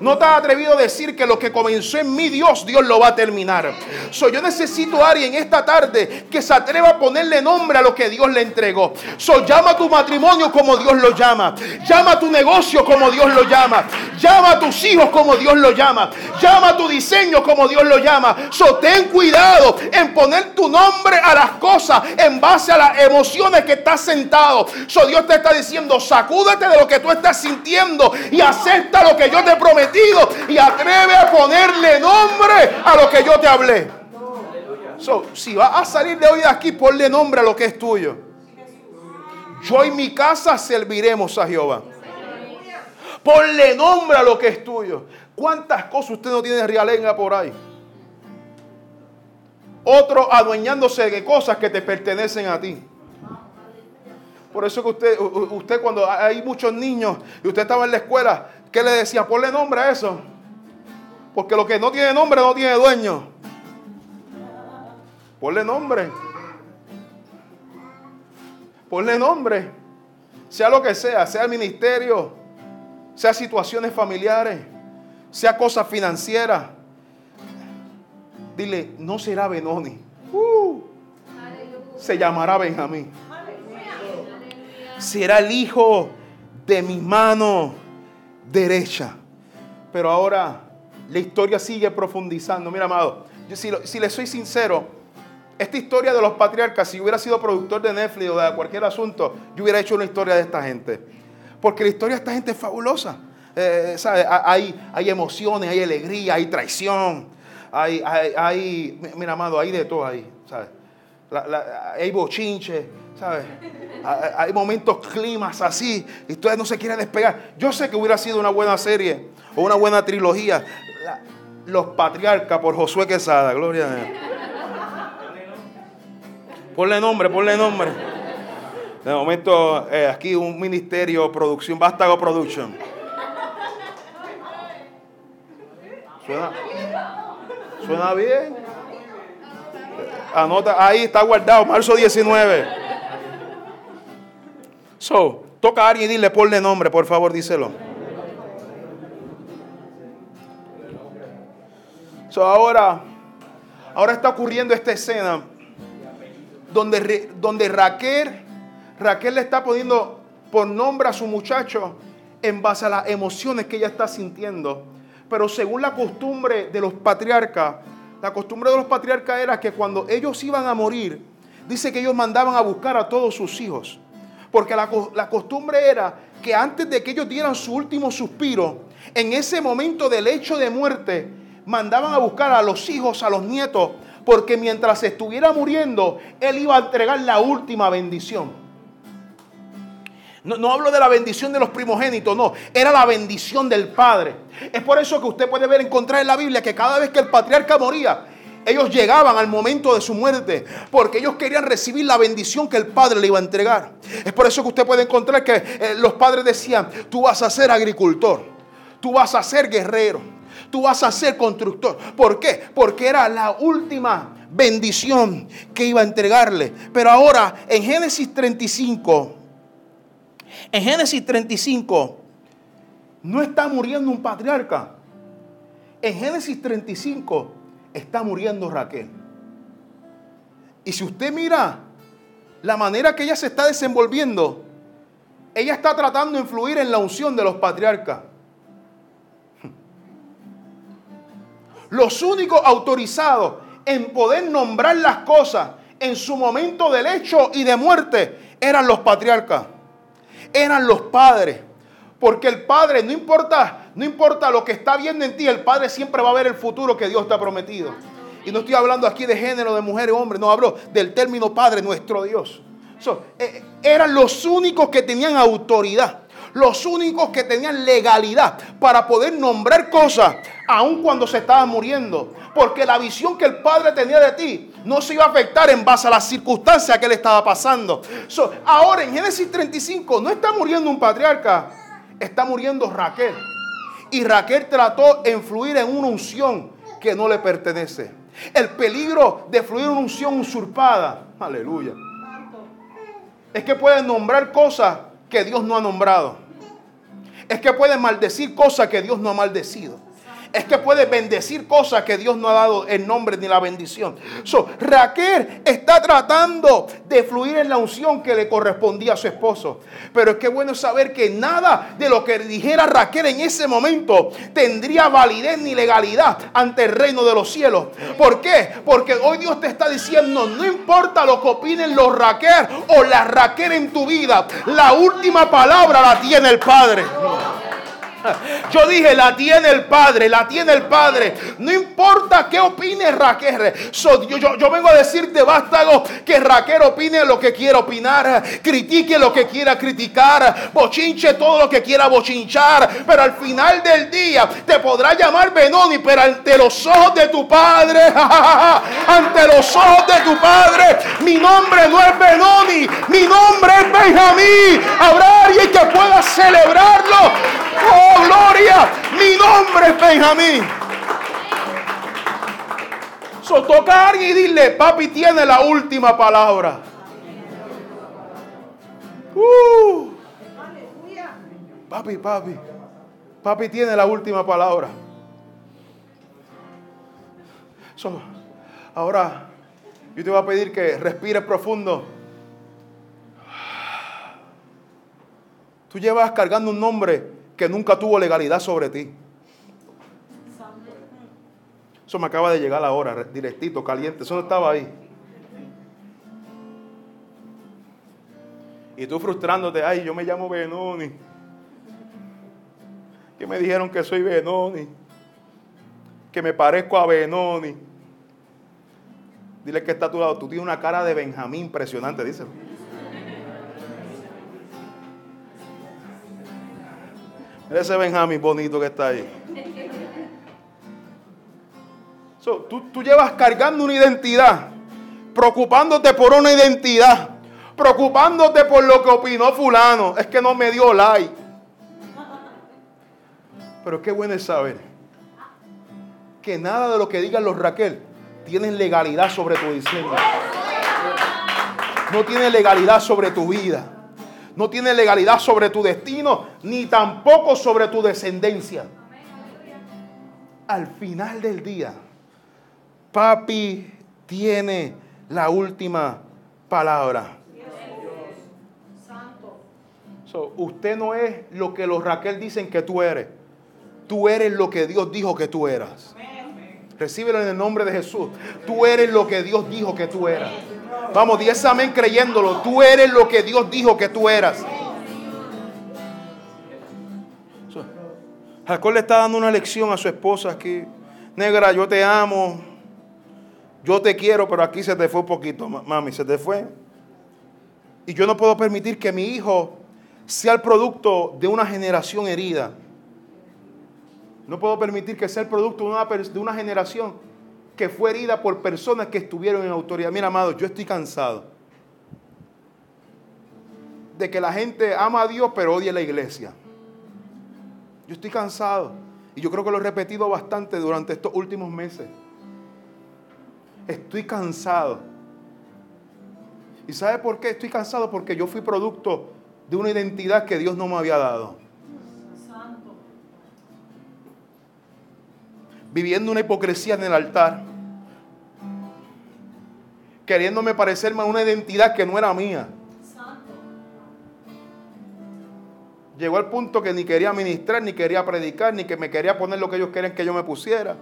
No te has atrevido a decir que lo que comenzó en mi Dios, Dios lo va a terminar. So, yo necesito a alguien esta tarde que se atreva a ponerle nombre a lo que Dios le entregó. So, llama a tu matrimonio como Dios lo llama. Llama a tu negocio como Dios lo llama. Llama a tus hijos como Dios lo llama. Llama a tu diseño como Dios lo llama. So, ten cuidado en poner tu nombre a las cosas en base a las emociones que estás sentado. So, Dios te está diciendo, sacúdete de lo que tú estás sintiendo y acepta lo que yo te he y atreve a ponerle nombre a lo que yo te hablé. Si vas a salir de hoy de aquí, ponle nombre a lo que es tuyo. Yo y mi casa serviremos a Jehová. Ponle nombre a lo que es tuyo. ¿Cuántas cosas usted no tiene realenga por ahí? Otro adueñándose de cosas que te pertenecen a ti. Por eso que usted, usted cuando hay muchos niños y usted estaba en la escuela, ¿qué le decía? Ponle nombre a eso. Porque lo que no tiene nombre no tiene dueño. Ponle nombre. Ponle nombre. Sea lo que sea, sea el ministerio, sea situaciones familiares, sea cosas financieras. Dile, no será Benoni. Uh, se llamará Benjamín. Será el hijo de mi mano derecha. Pero ahora la historia sigue profundizando. Mira, amado, si, si le soy sincero, esta historia de los patriarcas, si hubiera sido productor de Netflix o de cualquier asunto, yo hubiera hecho una historia de esta gente. Porque la historia de esta gente es fabulosa. Eh, hay, hay, emociones, hay alegría, hay traición, hay, hay, mira, amado, hay de todo ahí. hay bochinche, Hay momentos climas así y ustedes no se quieren despegar. Yo sé que hubiera sido una buena serie o una buena trilogía. Los patriarcas por Josué Quesada, gloria a Dios. Ponle nombre, ponle nombre. De momento, eh, aquí un ministerio, producción, Vástago Production. ¿Suena? ¿Suena bien? Anota, ahí está guardado, marzo 19. So, toca a alguien y dile, ponle nombre, por favor, díselo. So, ahora, ahora está ocurriendo esta escena donde, donde Raquel, Raquel le está poniendo por nombre a su muchacho en base a las emociones que ella está sintiendo. Pero según la costumbre de los patriarcas, la costumbre de los patriarcas era que cuando ellos iban a morir, dice que ellos mandaban a buscar a todos sus hijos. Porque la, costumbre era que antes de que ellos dieran su último suspiro, en ese momento del hecho de muerte, mandaban a buscar a los hijos, a los nietos, porque mientras estuviera muriendo, Él iba a entregar la última bendición. No, hablo de la bendición de los primogénitos, no. Era la bendición del Padre. Es por eso que usted puede ver, encontrar en la Biblia que cada vez que el patriarca moría, ellos llegaban al momento de su muerte porque ellos querían recibir la bendición que el Padre le iba a entregar. Es por eso que usted puede encontrar que eh, los padres decían, tú vas a ser agricultor, tú vas a ser guerrero, tú vas a ser constructor. ¿Por qué? Porque era la última bendición que iba a entregarle. Pero ahora en Génesis 35, en Génesis 35, no está muriendo un patriarca. En Génesis 35 está muriendo Raquel. Y si usted mira la manera que ella se está desenvolviendo, ella está tratando de influir en la unción de los patriarcas. Los únicos autorizados en poder nombrar las cosas en su momento del hecho y de muerte eran los patriarcas eran los padres. Porque el Padre, no importa, no importa lo que está viendo en ti, el Padre siempre va a ver el futuro que Dios te ha prometido. Y no estoy hablando aquí de género, de mujer o hombre, no hablo del término Padre, nuestro Dios. Eh, eran los únicos que tenían autoridad, los únicos que tenían legalidad para poder nombrar cosas, aun cuando se estaba muriendo. Porque la visión que el Padre tenía de ti no se iba a afectar en base a las circunstancias que le estaba pasando. ahora en Génesis 35 no está muriendo un patriarca, está muriendo Raquel. Y Raquel trató de influir en una unción que no le pertenece. El peligro de fluir una unción usurpada, aleluya, es que pueden nombrar cosas que Dios no ha nombrado. es que puede maldecir cosas que Dios no ha maldecido es que puede bendecir cosas que Dios no ha dado el nombre ni la bendición. So, Raquel está tratando de fluir en la unción que le correspondía a su esposo. Pero es que bueno saber que nada de lo que dijera Raquel en ese momento tendría validez ni legalidad ante el reino de los cielos. ¿Por qué? Porque hoy Dios te está diciendo, no importa lo que opinen los Raquel o la Raquel en tu vida, la última palabra la tiene el Padre. Yo dije, la tiene el Padre, la tiene el Padre. No importa qué opine Raquel. yo, vengo a decirte, vástago, que Raquel opine lo que quiera opinar, critique lo que quiera criticar, bochinche todo lo que quiera bochinchar. Pero al final del día te podrá llamar Benoni, pero ante los ojos de tu Padre, ante los ojos de tu Padre, mi nombre no es Benoni, mi nombre es Benjamín. Habrá alguien que pueda celebrarlo. Oh, gloria! Mi nombre es Benjamín. So, toca a alguien y dile, papi tiene la última palabra. Uh. Papi, papi. Papi tiene la última palabra. So, ahora, yo te voy a pedir que respires profundo. Tú llevas cargando un nombre que nunca tuvo legalidad sobre ti. Eso me acaba de llegar ahora, directito, caliente. Eso no estaba ahí. Y tú frustrándote, ay, yo me llamo Benoni. Que me dijeron que soy Benoni. Que me parezco a Benoni. Dile que está a tu lado. Tú tienes una cara de Benjamín impresionante, díselo. Ese Benjamín bonito que está ahí. tú, llevas cargando una identidad, preocupándote por una identidad, preocupándote por lo que opinó fulano. Es que no me dio like. Pero qué bueno es saber que nada de lo que digan los Raquel tienen legalidad sobre tu diseño. No tiene legalidad sobre tu vida no tiene legalidad sobre tu destino, ni tampoco sobre tu descendencia. Al final del día, papi tiene la última palabra. usted no es lo que los Raquel dicen que tú eres. Tú eres lo que Dios dijo que tú eras. Recíbelo en el nombre de Jesús. Tú eres lo que Dios dijo que tú eras. Vamos, diez amén creyéndolo. Tú eres lo que Dios dijo que tú eras. Jacob le está dando una lección a su esposa aquí. Negra, yo te amo. Yo te quiero, pero aquí se te fue un poquito, mami, se te fue. Y yo no puedo permitir que mi hijo sea el producto de una generación herida. No puedo permitir que sea el producto de una, de una generación que fue herida por personas que estuvieron en autoridad. Mira, amado, yo estoy cansado de que la gente ama a Dios pero odia a la iglesia. Yo estoy cansado y yo creo que lo he repetido bastante durante estos últimos meses. Estoy cansado. ¿Y sabe por qué estoy cansado? Porque yo fui producto de una identidad que Dios no me había dado. Viviendo una hipocresía en el altar, queriéndome parecerme a una identidad que no era mía. Llegó al punto que ni quería ministrar, ni quería predicar, ni que me quería poner lo que ellos querían que yo me pusiera.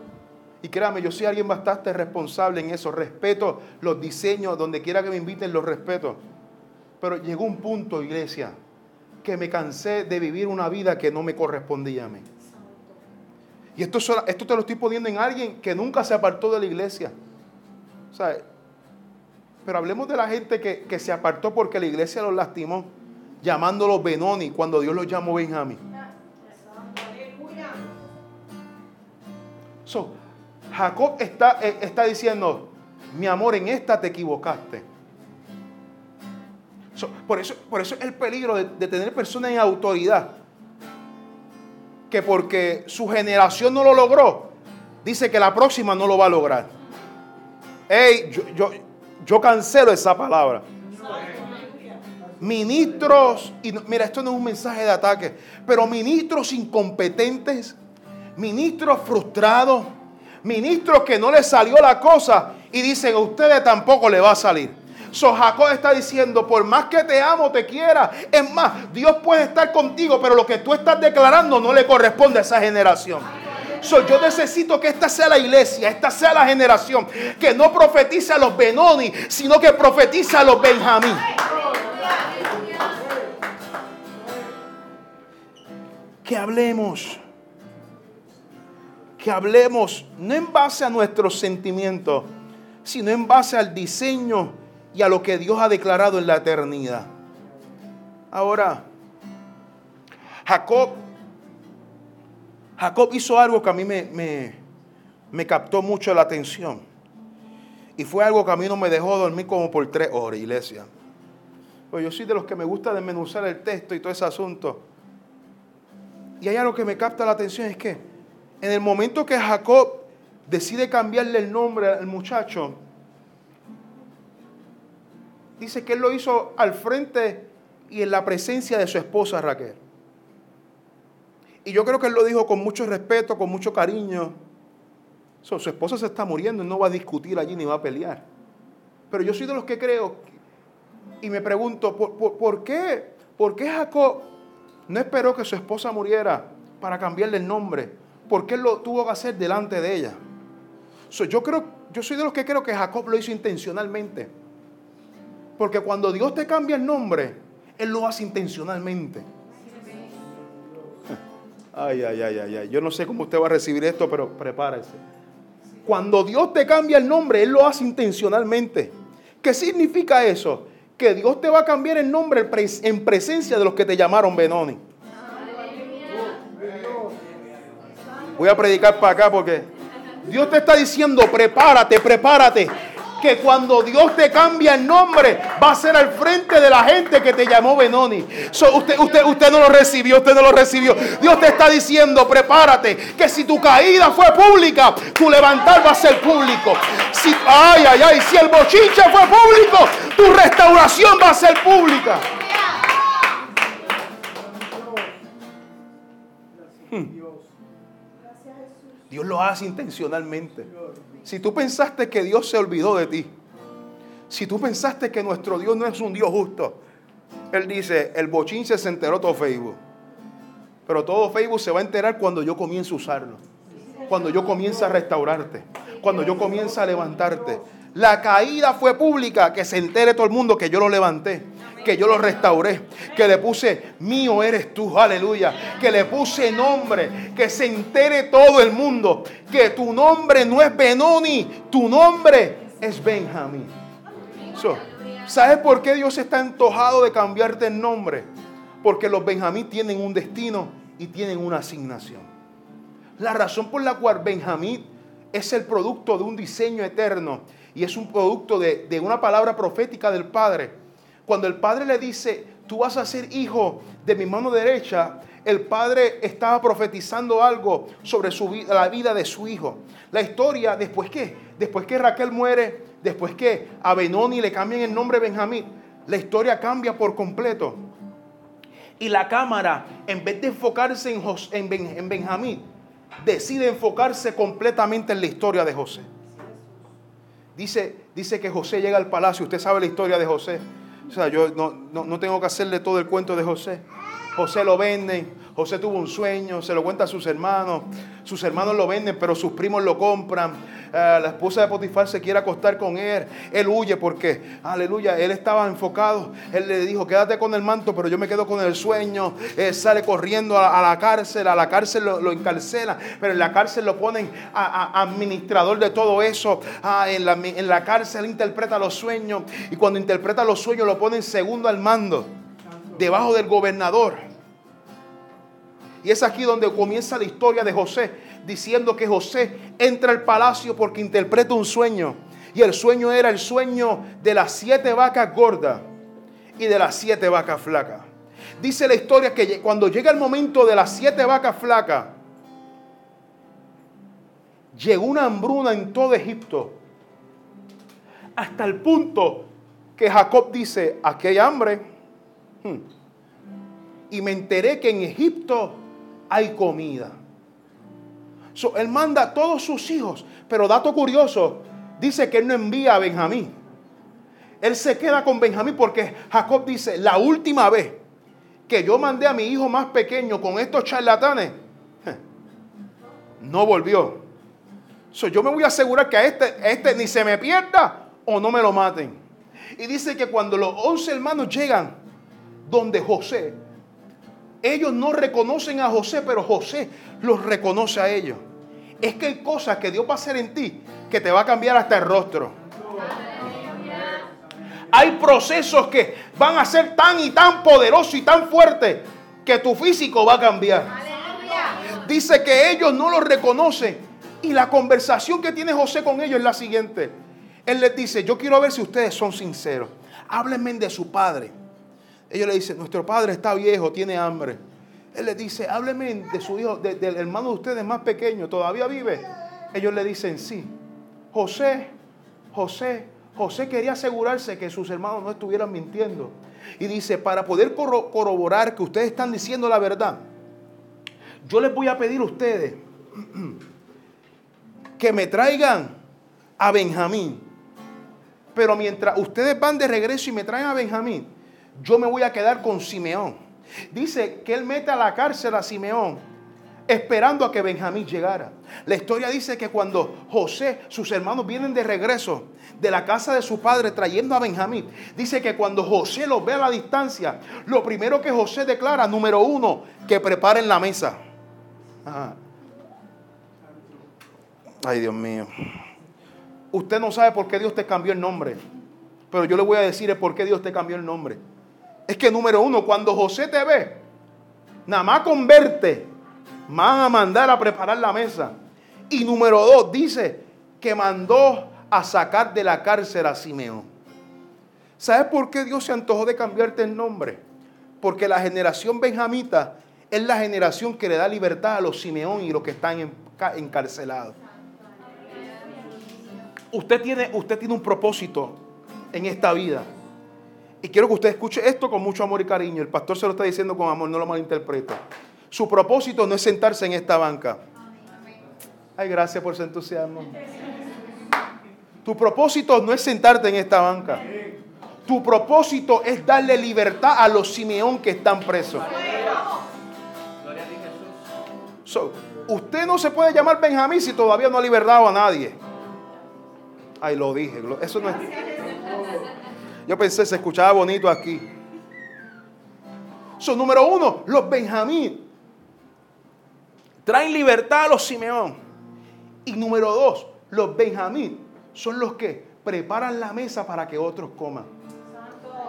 Y créame, yo soy alguien bastante responsable en eso. Respeto los diseños, donde quiera que me inviten, los respeto. Pero llegó un punto, iglesia, que me cansé de vivir una vida que no me correspondía a mí. Y esto, esto te lo estoy poniendo en alguien que nunca se apartó de la iglesia. Pero hablemos de la gente que, se apartó porque la iglesia los lastimó, llamándolos Benoni cuando Dios los llamó Benjamín. So, Jacob está, eh, está diciendo, mi amor, en esta te equivocaste. por, eso, por eso es el peligro de, de tener personas en autoridad que porque su generación no lo logró, dice que la próxima no lo va a lograr. Hey, yo, yo, cancelo esa palabra. ministros, y mira, esto no es un mensaje de ataque, pero ministros incompetentes, ministros frustrados, ministros que no les salió la cosa y dicen a ustedes tampoco le va a salir. So Jacob está diciendo, por más que te amo, te quiera, es más, Dios puede estar contigo, pero lo que tú estás declarando no le corresponde a esa generación. So, yo necesito que esta sea la iglesia, esta sea la generación que no profetiza a los Benoni, sino que profetiza a los Benjamín. Que hablemos, que hablemos no en base a nuestros sentimientos, sino en base al diseño y a lo que Dios ha declarado en la eternidad. Ahora, Jacob, Jacob hizo algo que a mí me, me, captó mucho la atención. Y fue algo que a mí no me dejó dormir como por tres horas, iglesia. Pues yo soy de los que me gusta desmenuzar el texto y todo ese asunto. Y hay algo que me capta la atención, es que en el momento que Jacob decide cambiarle el nombre al muchacho, dice que él lo hizo al frente y en la presencia de su esposa Raquel. Y yo creo que él lo dijo con mucho respeto, con mucho cariño. su esposa se está muriendo no va a discutir allí ni va a pelear. Pero yo soy de los que creo y me pregunto, ¿por, qué? ¿Por qué Jacob no esperó que su esposa muriera para cambiarle el nombre? ¿Por qué lo tuvo que hacer delante de ella? yo, creo, yo soy de los que creo que Jacob lo hizo intencionalmente. Porque cuando Dios te cambia el nombre, Él lo hace intencionalmente. Ay, ay, ay, ay, ay. Yo no sé cómo usted va a recibir esto, pero prepárese. Cuando Dios te cambia el nombre, Él lo hace intencionalmente. ¿Qué significa eso? Que Dios te va a cambiar el nombre en presencia de los que te llamaron Benoni. Voy a predicar para acá porque Dios te está diciendo, prepárate, prepárate que cuando Dios te cambia el nombre, va a ser al frente de la gente que te llamó Benoni. usted, usted, usted no lo recibió, usted no lo recibió. Dios te está diciendo, prepárate, que si tu caída fue pública, tu levantar va a ser público. Ay, ay, ay, si el bochinche fue público, tu restauración va a ser pública. Hmm. Dios lo hace intencionalmente. Si tú pensaste que Dios se olvidó de ti, si tú pensaste que nuestro Dios no es un Dios justo, Él dice, el bochín se enteró todo Facebook. Pero todo Facebook se va a enterar cuando yo comience a usarlo. Cuando yo comience a restaurarte. Cuando yo comience a levantarte. La caída fue pública, que se entere todo el mundo que yo lo levanté que yo lo restauré, que le puse, mío eres tú, aleluya, que le puse nombre, que se entere todo el mundo, que tu nombre no es Benoni, tu nombre es Benjamín. ¿Sabes por qué Dios está antojado de cambiarte el nombre? Porque los Benjamín tienen un destino y tienen una asignación. La razón por la cual Benjamín es el producto de un diseño eterno y es un producto de una palabra profética del Padre cuando el padre le dice, tú vas a ser hijo de mi mano derecha, el padre estaba profetizando algo sobre la vida de su hijo. La historia, después que, después que Raquel muere, después que a Benoni le cambian el nombre Benjamín, la historia cambia por completo. Y la cámara, en vez de enfocarse en, en Benjamín, decide enfocarse completamente en la historia de José. Dice, dice que José llega al palacio. Usted sabe la historia de José. O sea, yo no, tengo que hacerle todo el cuento de José. José lo venden, José tuvo un sueño, se lo cuenta a sus hermanos, sus hermanos lo venden, pero sus primos lo compran. Eh, la esposa de Potifar se quiere acostar con él, él huye porque, aleluya, él estaba enfocado, él le dijo, quédate con el manto, pero yo me quedo con el sueño, él sale corriendo a, la cárcel, a la cárcel lo, encarcela, pero en la cárcel lo ponen a, administrador de todo eso, ah, en, la, en la cárcel interpreta los sueños y cuando interpreta los sueños lo ponen segundo al mando debajo del gobernador. Y es aquí donde comienza la historia de José, diciendo que José entra al palacio porque interpreta un sueño. Y el sueño era el sueño de las siete vacas gordas y de las siete vacas flacas. Dice la historia que cuando llega el momento de las siete vacas flacas, llegó una hambruna en todo Egipto. Hasta el punto que Jacob dice, aquí hay hambre Hmm. Y me enteré que en Egipto hay comida. él manda a todos sus hijos. Pero dato curioso, dice que él no envía a Benjamín. Él se queda con Benjamín porque Jacob dice, la última vez que yo mandé a mi hijo más pequeño con estos charlatanes, no volvió. yo me voy a asegurar que a este, este ni se me pierda o no me lo maten. Y dice que cuando los once hermanos llegan donde José, ellos no reconocen a José, pero José los reconoce a ellos. Es que hay cosas que Dios va a hacer en ti que te va a cambiar hasta el rostro. Hay procesos que van a ser tan y tan poderosos y tan fuertes que tu físico va a cambiar. Dice que ellos no lo reconocen. Y la conversación que tiene José con ellos es la siguiente. Él les dice, yo quiero ver si ustedes son sinceros. Háblenme de su padre. Ellos le dicen, nuestro padre está viejo, tiene hambre. Él les dice, háblenme de su hijo, del hermano de ustedes más pequeño, ¿todavía vive? Ellos le dicen, sí. José, José José quería asegurarse que sus hermanos no estuvieran mintiendo. Y dice, para poder corroborar que ustedes están diciendo la verdad, yo les voy a pedir a ustedes que me traigan a Benjamín. Pero mientras ustedes van de regreso y me traen a Benjamín, yo me voy a quedar con Simeón. Dice que él mete a la cárcel a Simeón esperando a que Benjamín llegara. La historia dice que cuando José, sus hermanos vienen de regreso de la casa de su padre trayendo a Benjamín, dice que cuando José los ve a la distancia, lo primero que José declara, número uno, que preparen la mesa. Ay, Dios mío. Usted no sabe por qué Dios te cambió el nombre, pero yo le voy a decir por qué Dios te cambió el nombre. Es que número uno, cuando José te ve, nada más con verte, van a mandar a preparar la mesa. Y número dos, dice que mandó a sacar de la cárcel a Simeón. ¿Sabes por qué Dios se antojó de cambiarte el nombre? Porque la generación benjamita es la generación que le da libertad a los Simeón y los que están encarcelados. Usted tiene, usted tiene un propósito en esta vida. Y quiero que usted escuche esto con mucho amor y cariño. El pastor se lo está diciendo con amor, no lo malinterpreta. Su propósito no es sentarse en esta banca. Ay, gracias por su entusiasmo. Tu propósito no es sentarte en esta banca. Tu propósito es darle libertad a los Simeón que están presos. usted no se puede llamar Benjamín si todavía no ha liberado a nadie. Ay, lo dije. Eso no es. Yo pensé, se escuchaba bonito aquí. So, número uno, los Benjamín traen libertad a los Simeón. Y número dos, los Benjamín son los que preparan la mesa para que otros coman.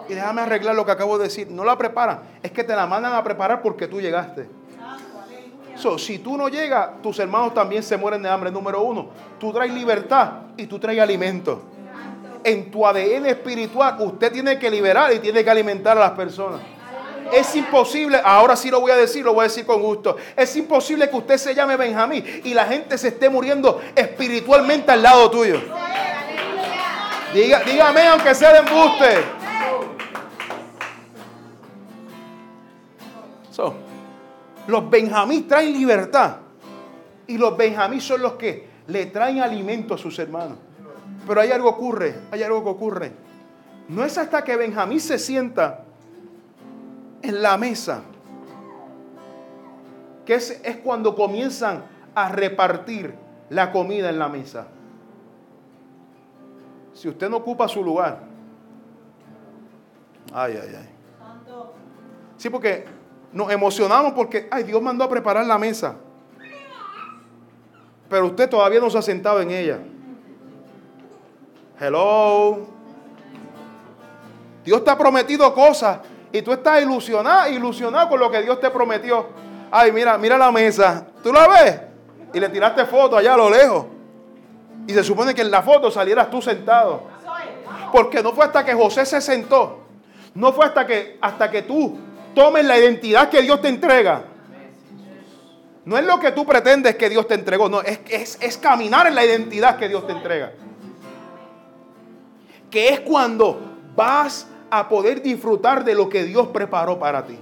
Y déjame arreglar lo que acabo de decir. No la preparan, es que te la mandan a preparar porque tú llegaste. So, si tú no llegas, tus hermanos también se mueren de hambre. Número uno, tú traes libertad y tú traes alimento. En tu ADN espiritual, usted tiene que liberar y tiene que alimentar a las personas. Es imposible, ahora sí lo voy a decir, lo voy a decir con gusto. Es imposible que usted se llame Benjamín y la gente se esté muriendo espiritualmente al lado tuyo. Diga, dígame aunque sea de embuste. los Benjamín traen libertad. Y los Benjamín son los que le traen alimento a sus hermanos. Pero hay algo ocurre, hay algo que ocurre. No es hasta que Benjamín se sienta en la mesa, que es, cuando comienzan a repartir la comida en la mesa. Si usted no ocupa su lugar, ay, ay, ay. Sí, porque nos emocionamos porque, ay, Dios mandó a preparar la mesa. Pero usted todavía no se ha sentado en ella. Hello. Dios te ha prometido cosas y tú estás ilusionado, ilusionado con lo que Dios te prometió. Ay, mira, mira la mesa. ¿Tú la ves? Y le tiraste foto allá a lo lejos. Y se supone que en la foto salieras tú sentado. Porque no fue hasta que José se sentó. No fue hasta que, hasta que tú tomes la identidad que Dios te entrega. No es lo que tú pretendes que Dios te entregó. No, es, es, es caminar en la identidad que Dios te entrega. Que es cuando vas a poder disfrutar de lo que Dios preparó para ti.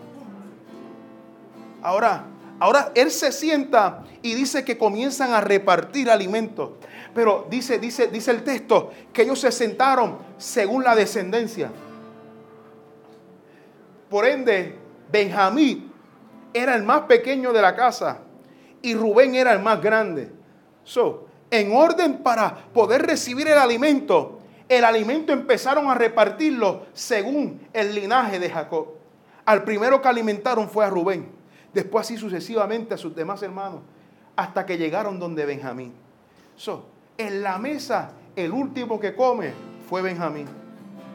Ahora, ahora él se sienta y dice que comienzan a repartir alimentos. Pero dice, dice, dice el texto que ellos se sentaron según la descendencia. Por ende, Benjamín era el más pequeño de la casa y Rubén era el más grande. So, en orden para poder recibir el alimento, el alimento empezaron a repartirlo según el linaje de Jacob. Al primero que alimentaron fue a Rubén, después así sucesivamente a sus demás hermanos, hasta que llegaron donde Benjamín. So, en la mesa, el último que come fue Benjamín.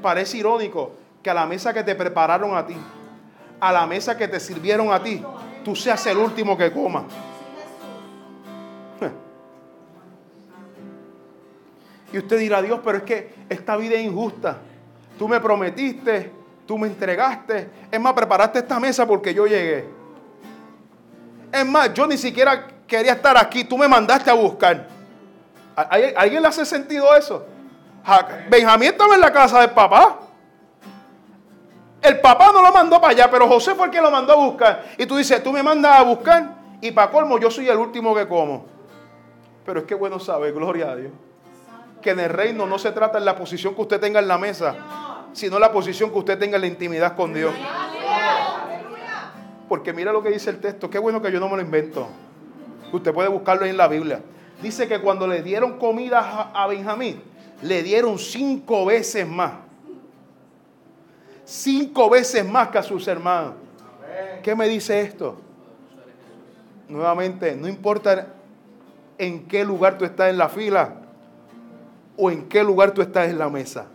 Parece irónico que a la mesa que te prepararon a ti, a la mesa que te sirvieron a ti, tú seas el último que coma. Y usted dirá, Dios, pero es que esta vida es injusta. Tú me prometiste, tú me entregaste. Es más, preparaste esta mesa porque yo llegué. Es más, yo ni siquiera quería estar aquí. Tú me mandaste a buscar. ¿Alguien le hace sentido eso? Benjamín estaba en la casa del papá. El papá no lo mandó para allá, pero José fue el que lo mandó a buscar. Y tú dices, tú me mandas a buscar y para colmo yo soy el último que como. Pero es que bueno saber, gloria a Dios que en el reino no se trata de la posición que usted tenga en la mesa, sino la posición que usted tenga en la intimidad con Dios. Porque mira lo que dice el texto, qué bueno que yo no me lo invento. Usted puede buscarlo en la Biblia. Dice que cuando le dieron comida a Benjamín, le dieron cinco veces más. Cinco veces más que a sus hermanos. ¿Qué me dice esto? Nuevamente, no importa en qué lugar tú estás en la fila, o en qué lugar tú estás en la mesa.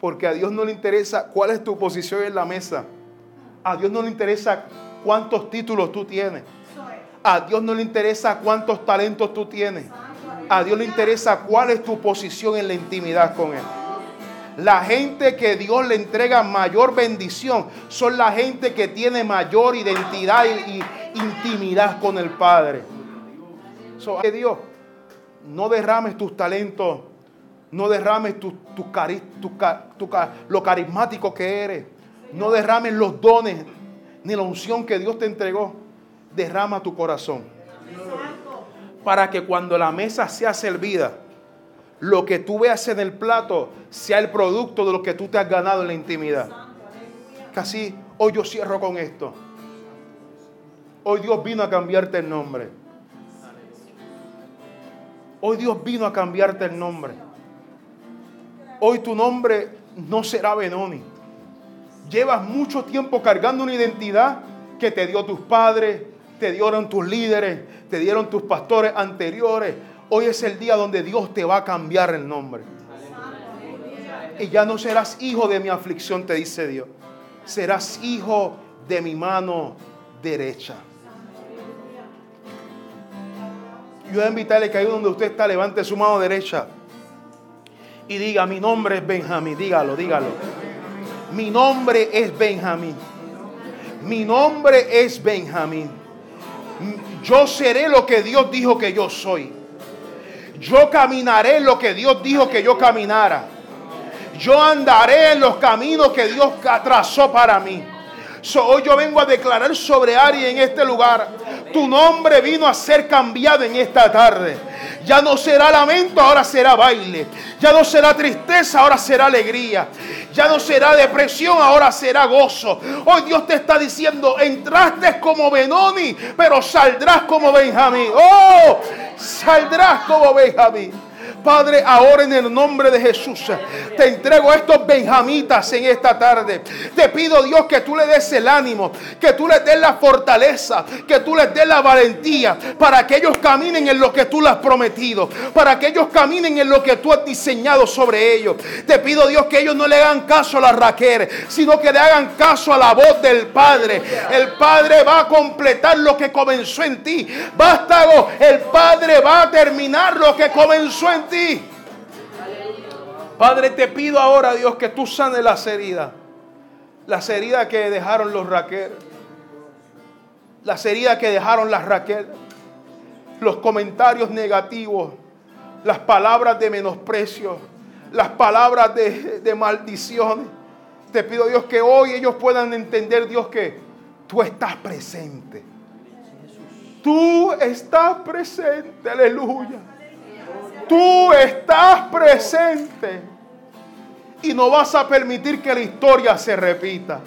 Porque a Dios no le interesa cuál es tu posición en la mesa. A Dios no le interesa cuántos títulos tú tienes. A Dios no le interesa cuántos talentos tú tienes. A Dios le interesa cuál es tu posición en la intimidad con Él. La gente que Dios le entrega mayor bendición son la gente que tiene mayor identidad y, intimidad con el Padre. So, Dios no derrames tus talentos, no derrames tu, lo carismático que eres, no derrames los dones ni la unción que Dios te entregó. Derrama tu corazón. Para que cuando la mesa sea servida, lo que tú veas en el plato sea el producto de lo que tú te has ganado en la intimidad. Casi hoy yo cierro con esto. Hoy Dios vino a cambiarte el nombre. Hoy Dios vino a cambiarte el nombre. Hoy tu nombre no será Benoni. Llevas mucho tiempo cargando una identidad que te dio tus padres, te dieron tus líderes, te dieron tus pastores anteriores. Hoy es el día donde Dios te va a cambiar el nombre. Y ya no serás hijo de mi aflicción, te dice Dios. Serás hijo de mi mano derecha. Yo voy a invitarle que ahí donde usted está, levante su mano derecha y diga, mi nombre es Benjamín. Dígalo, dígalo. Mi nombre es Benjamín. Mi nombre es Benjamín. Yo seré lo que Dios dijo que yo soy. Yo caminaré lo que Dios dijo que yo caminara. Yo andaré en los caminos que Dios trazó para mí. Hoy yo vengo a declarar sobre Ari en este lugar tu nombre vino a ser cambiado en esta tarde. Ya no será lamento, ahora será baile. Ya no será tristeza, ahora será alegría. Ya no será depresión, ahora será gozo. Hoy Dios te está diciendo, entraste como Benoni, pero saldrás como Benjamín. Oh, saldrás como Benjamín. Padre, ahora en el nombre de Jesús, te entrego estos benjamitas en esta tarde. Te pido, Dios, que tú le des el ánimo, que tú les des la fortaleza, que tú les des la valentía para que ellos caminen en lo que tú les has prometido, para que ellos caminen en lo que tú has diseñado sobre ellos. Te pido, Dios, que ellos no le hagan caso a la Raquel, sino que le hagan caso a la voz del Padre. El Padre va a completar lo que comenzó en ti. Vástago, el Padre va a terminar lo que comenzó en ti. Padre, te pido ahora, Dios, que tú sanes las heridas. Las heridas que dejaron los Raquel. Las heridas que dejaron las Raquel. Los comentarios negativos. Las palabras de menosprecio. Las palabras de, de maldición. Te pido, Dios, que hoy ellos puedan entender, Dios, que tú estás presente. Tú estás presente, aleluya. Tú estás presente. Y no vas a permitir que la historia se repita.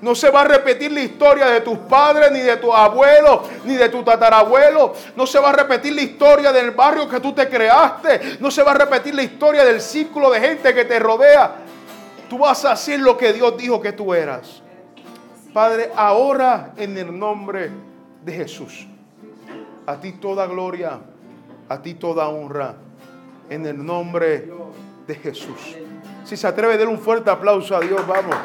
No se va a repetir la historia de tus padres, ni de tus abuelos, ni de tu tatarabuelo. No se va a repetir la historia del barrio que tú te creaste. No se va a repetir la historia del círculo de gente que te rodea. Tú vas a hacer lo que Dios dijo que tú eras. Padre, ahora en el nombre de Jesús. A ti toda gloria, a ti toda honra. En el nombre de Jesús. Si se atreve, denle un fuerte aplauso a Dios, vamos.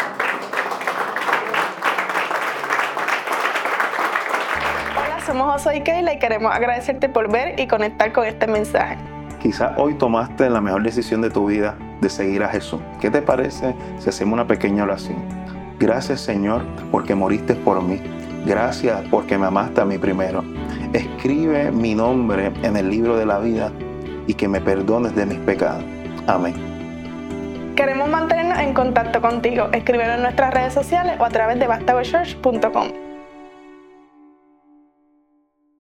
somos José y Keila y queremos agradecerte por ver y conectar con este mensaje. Quizá hoy tomaste la mejor decisión de tu vida de seguir a Jesús. ¿Qué te parece si hacemos una pequeña oración? Gracias Señor porque moriste por mí. Gracias porque me amaste a mí primero. Escribe mi nombre en el libro de la vida y que me perdones de mis pecados. Amén. Queremos mantenernos en contacto contigo. Escríbelo en nuestras redes sociales o a través de bastagochurch.com.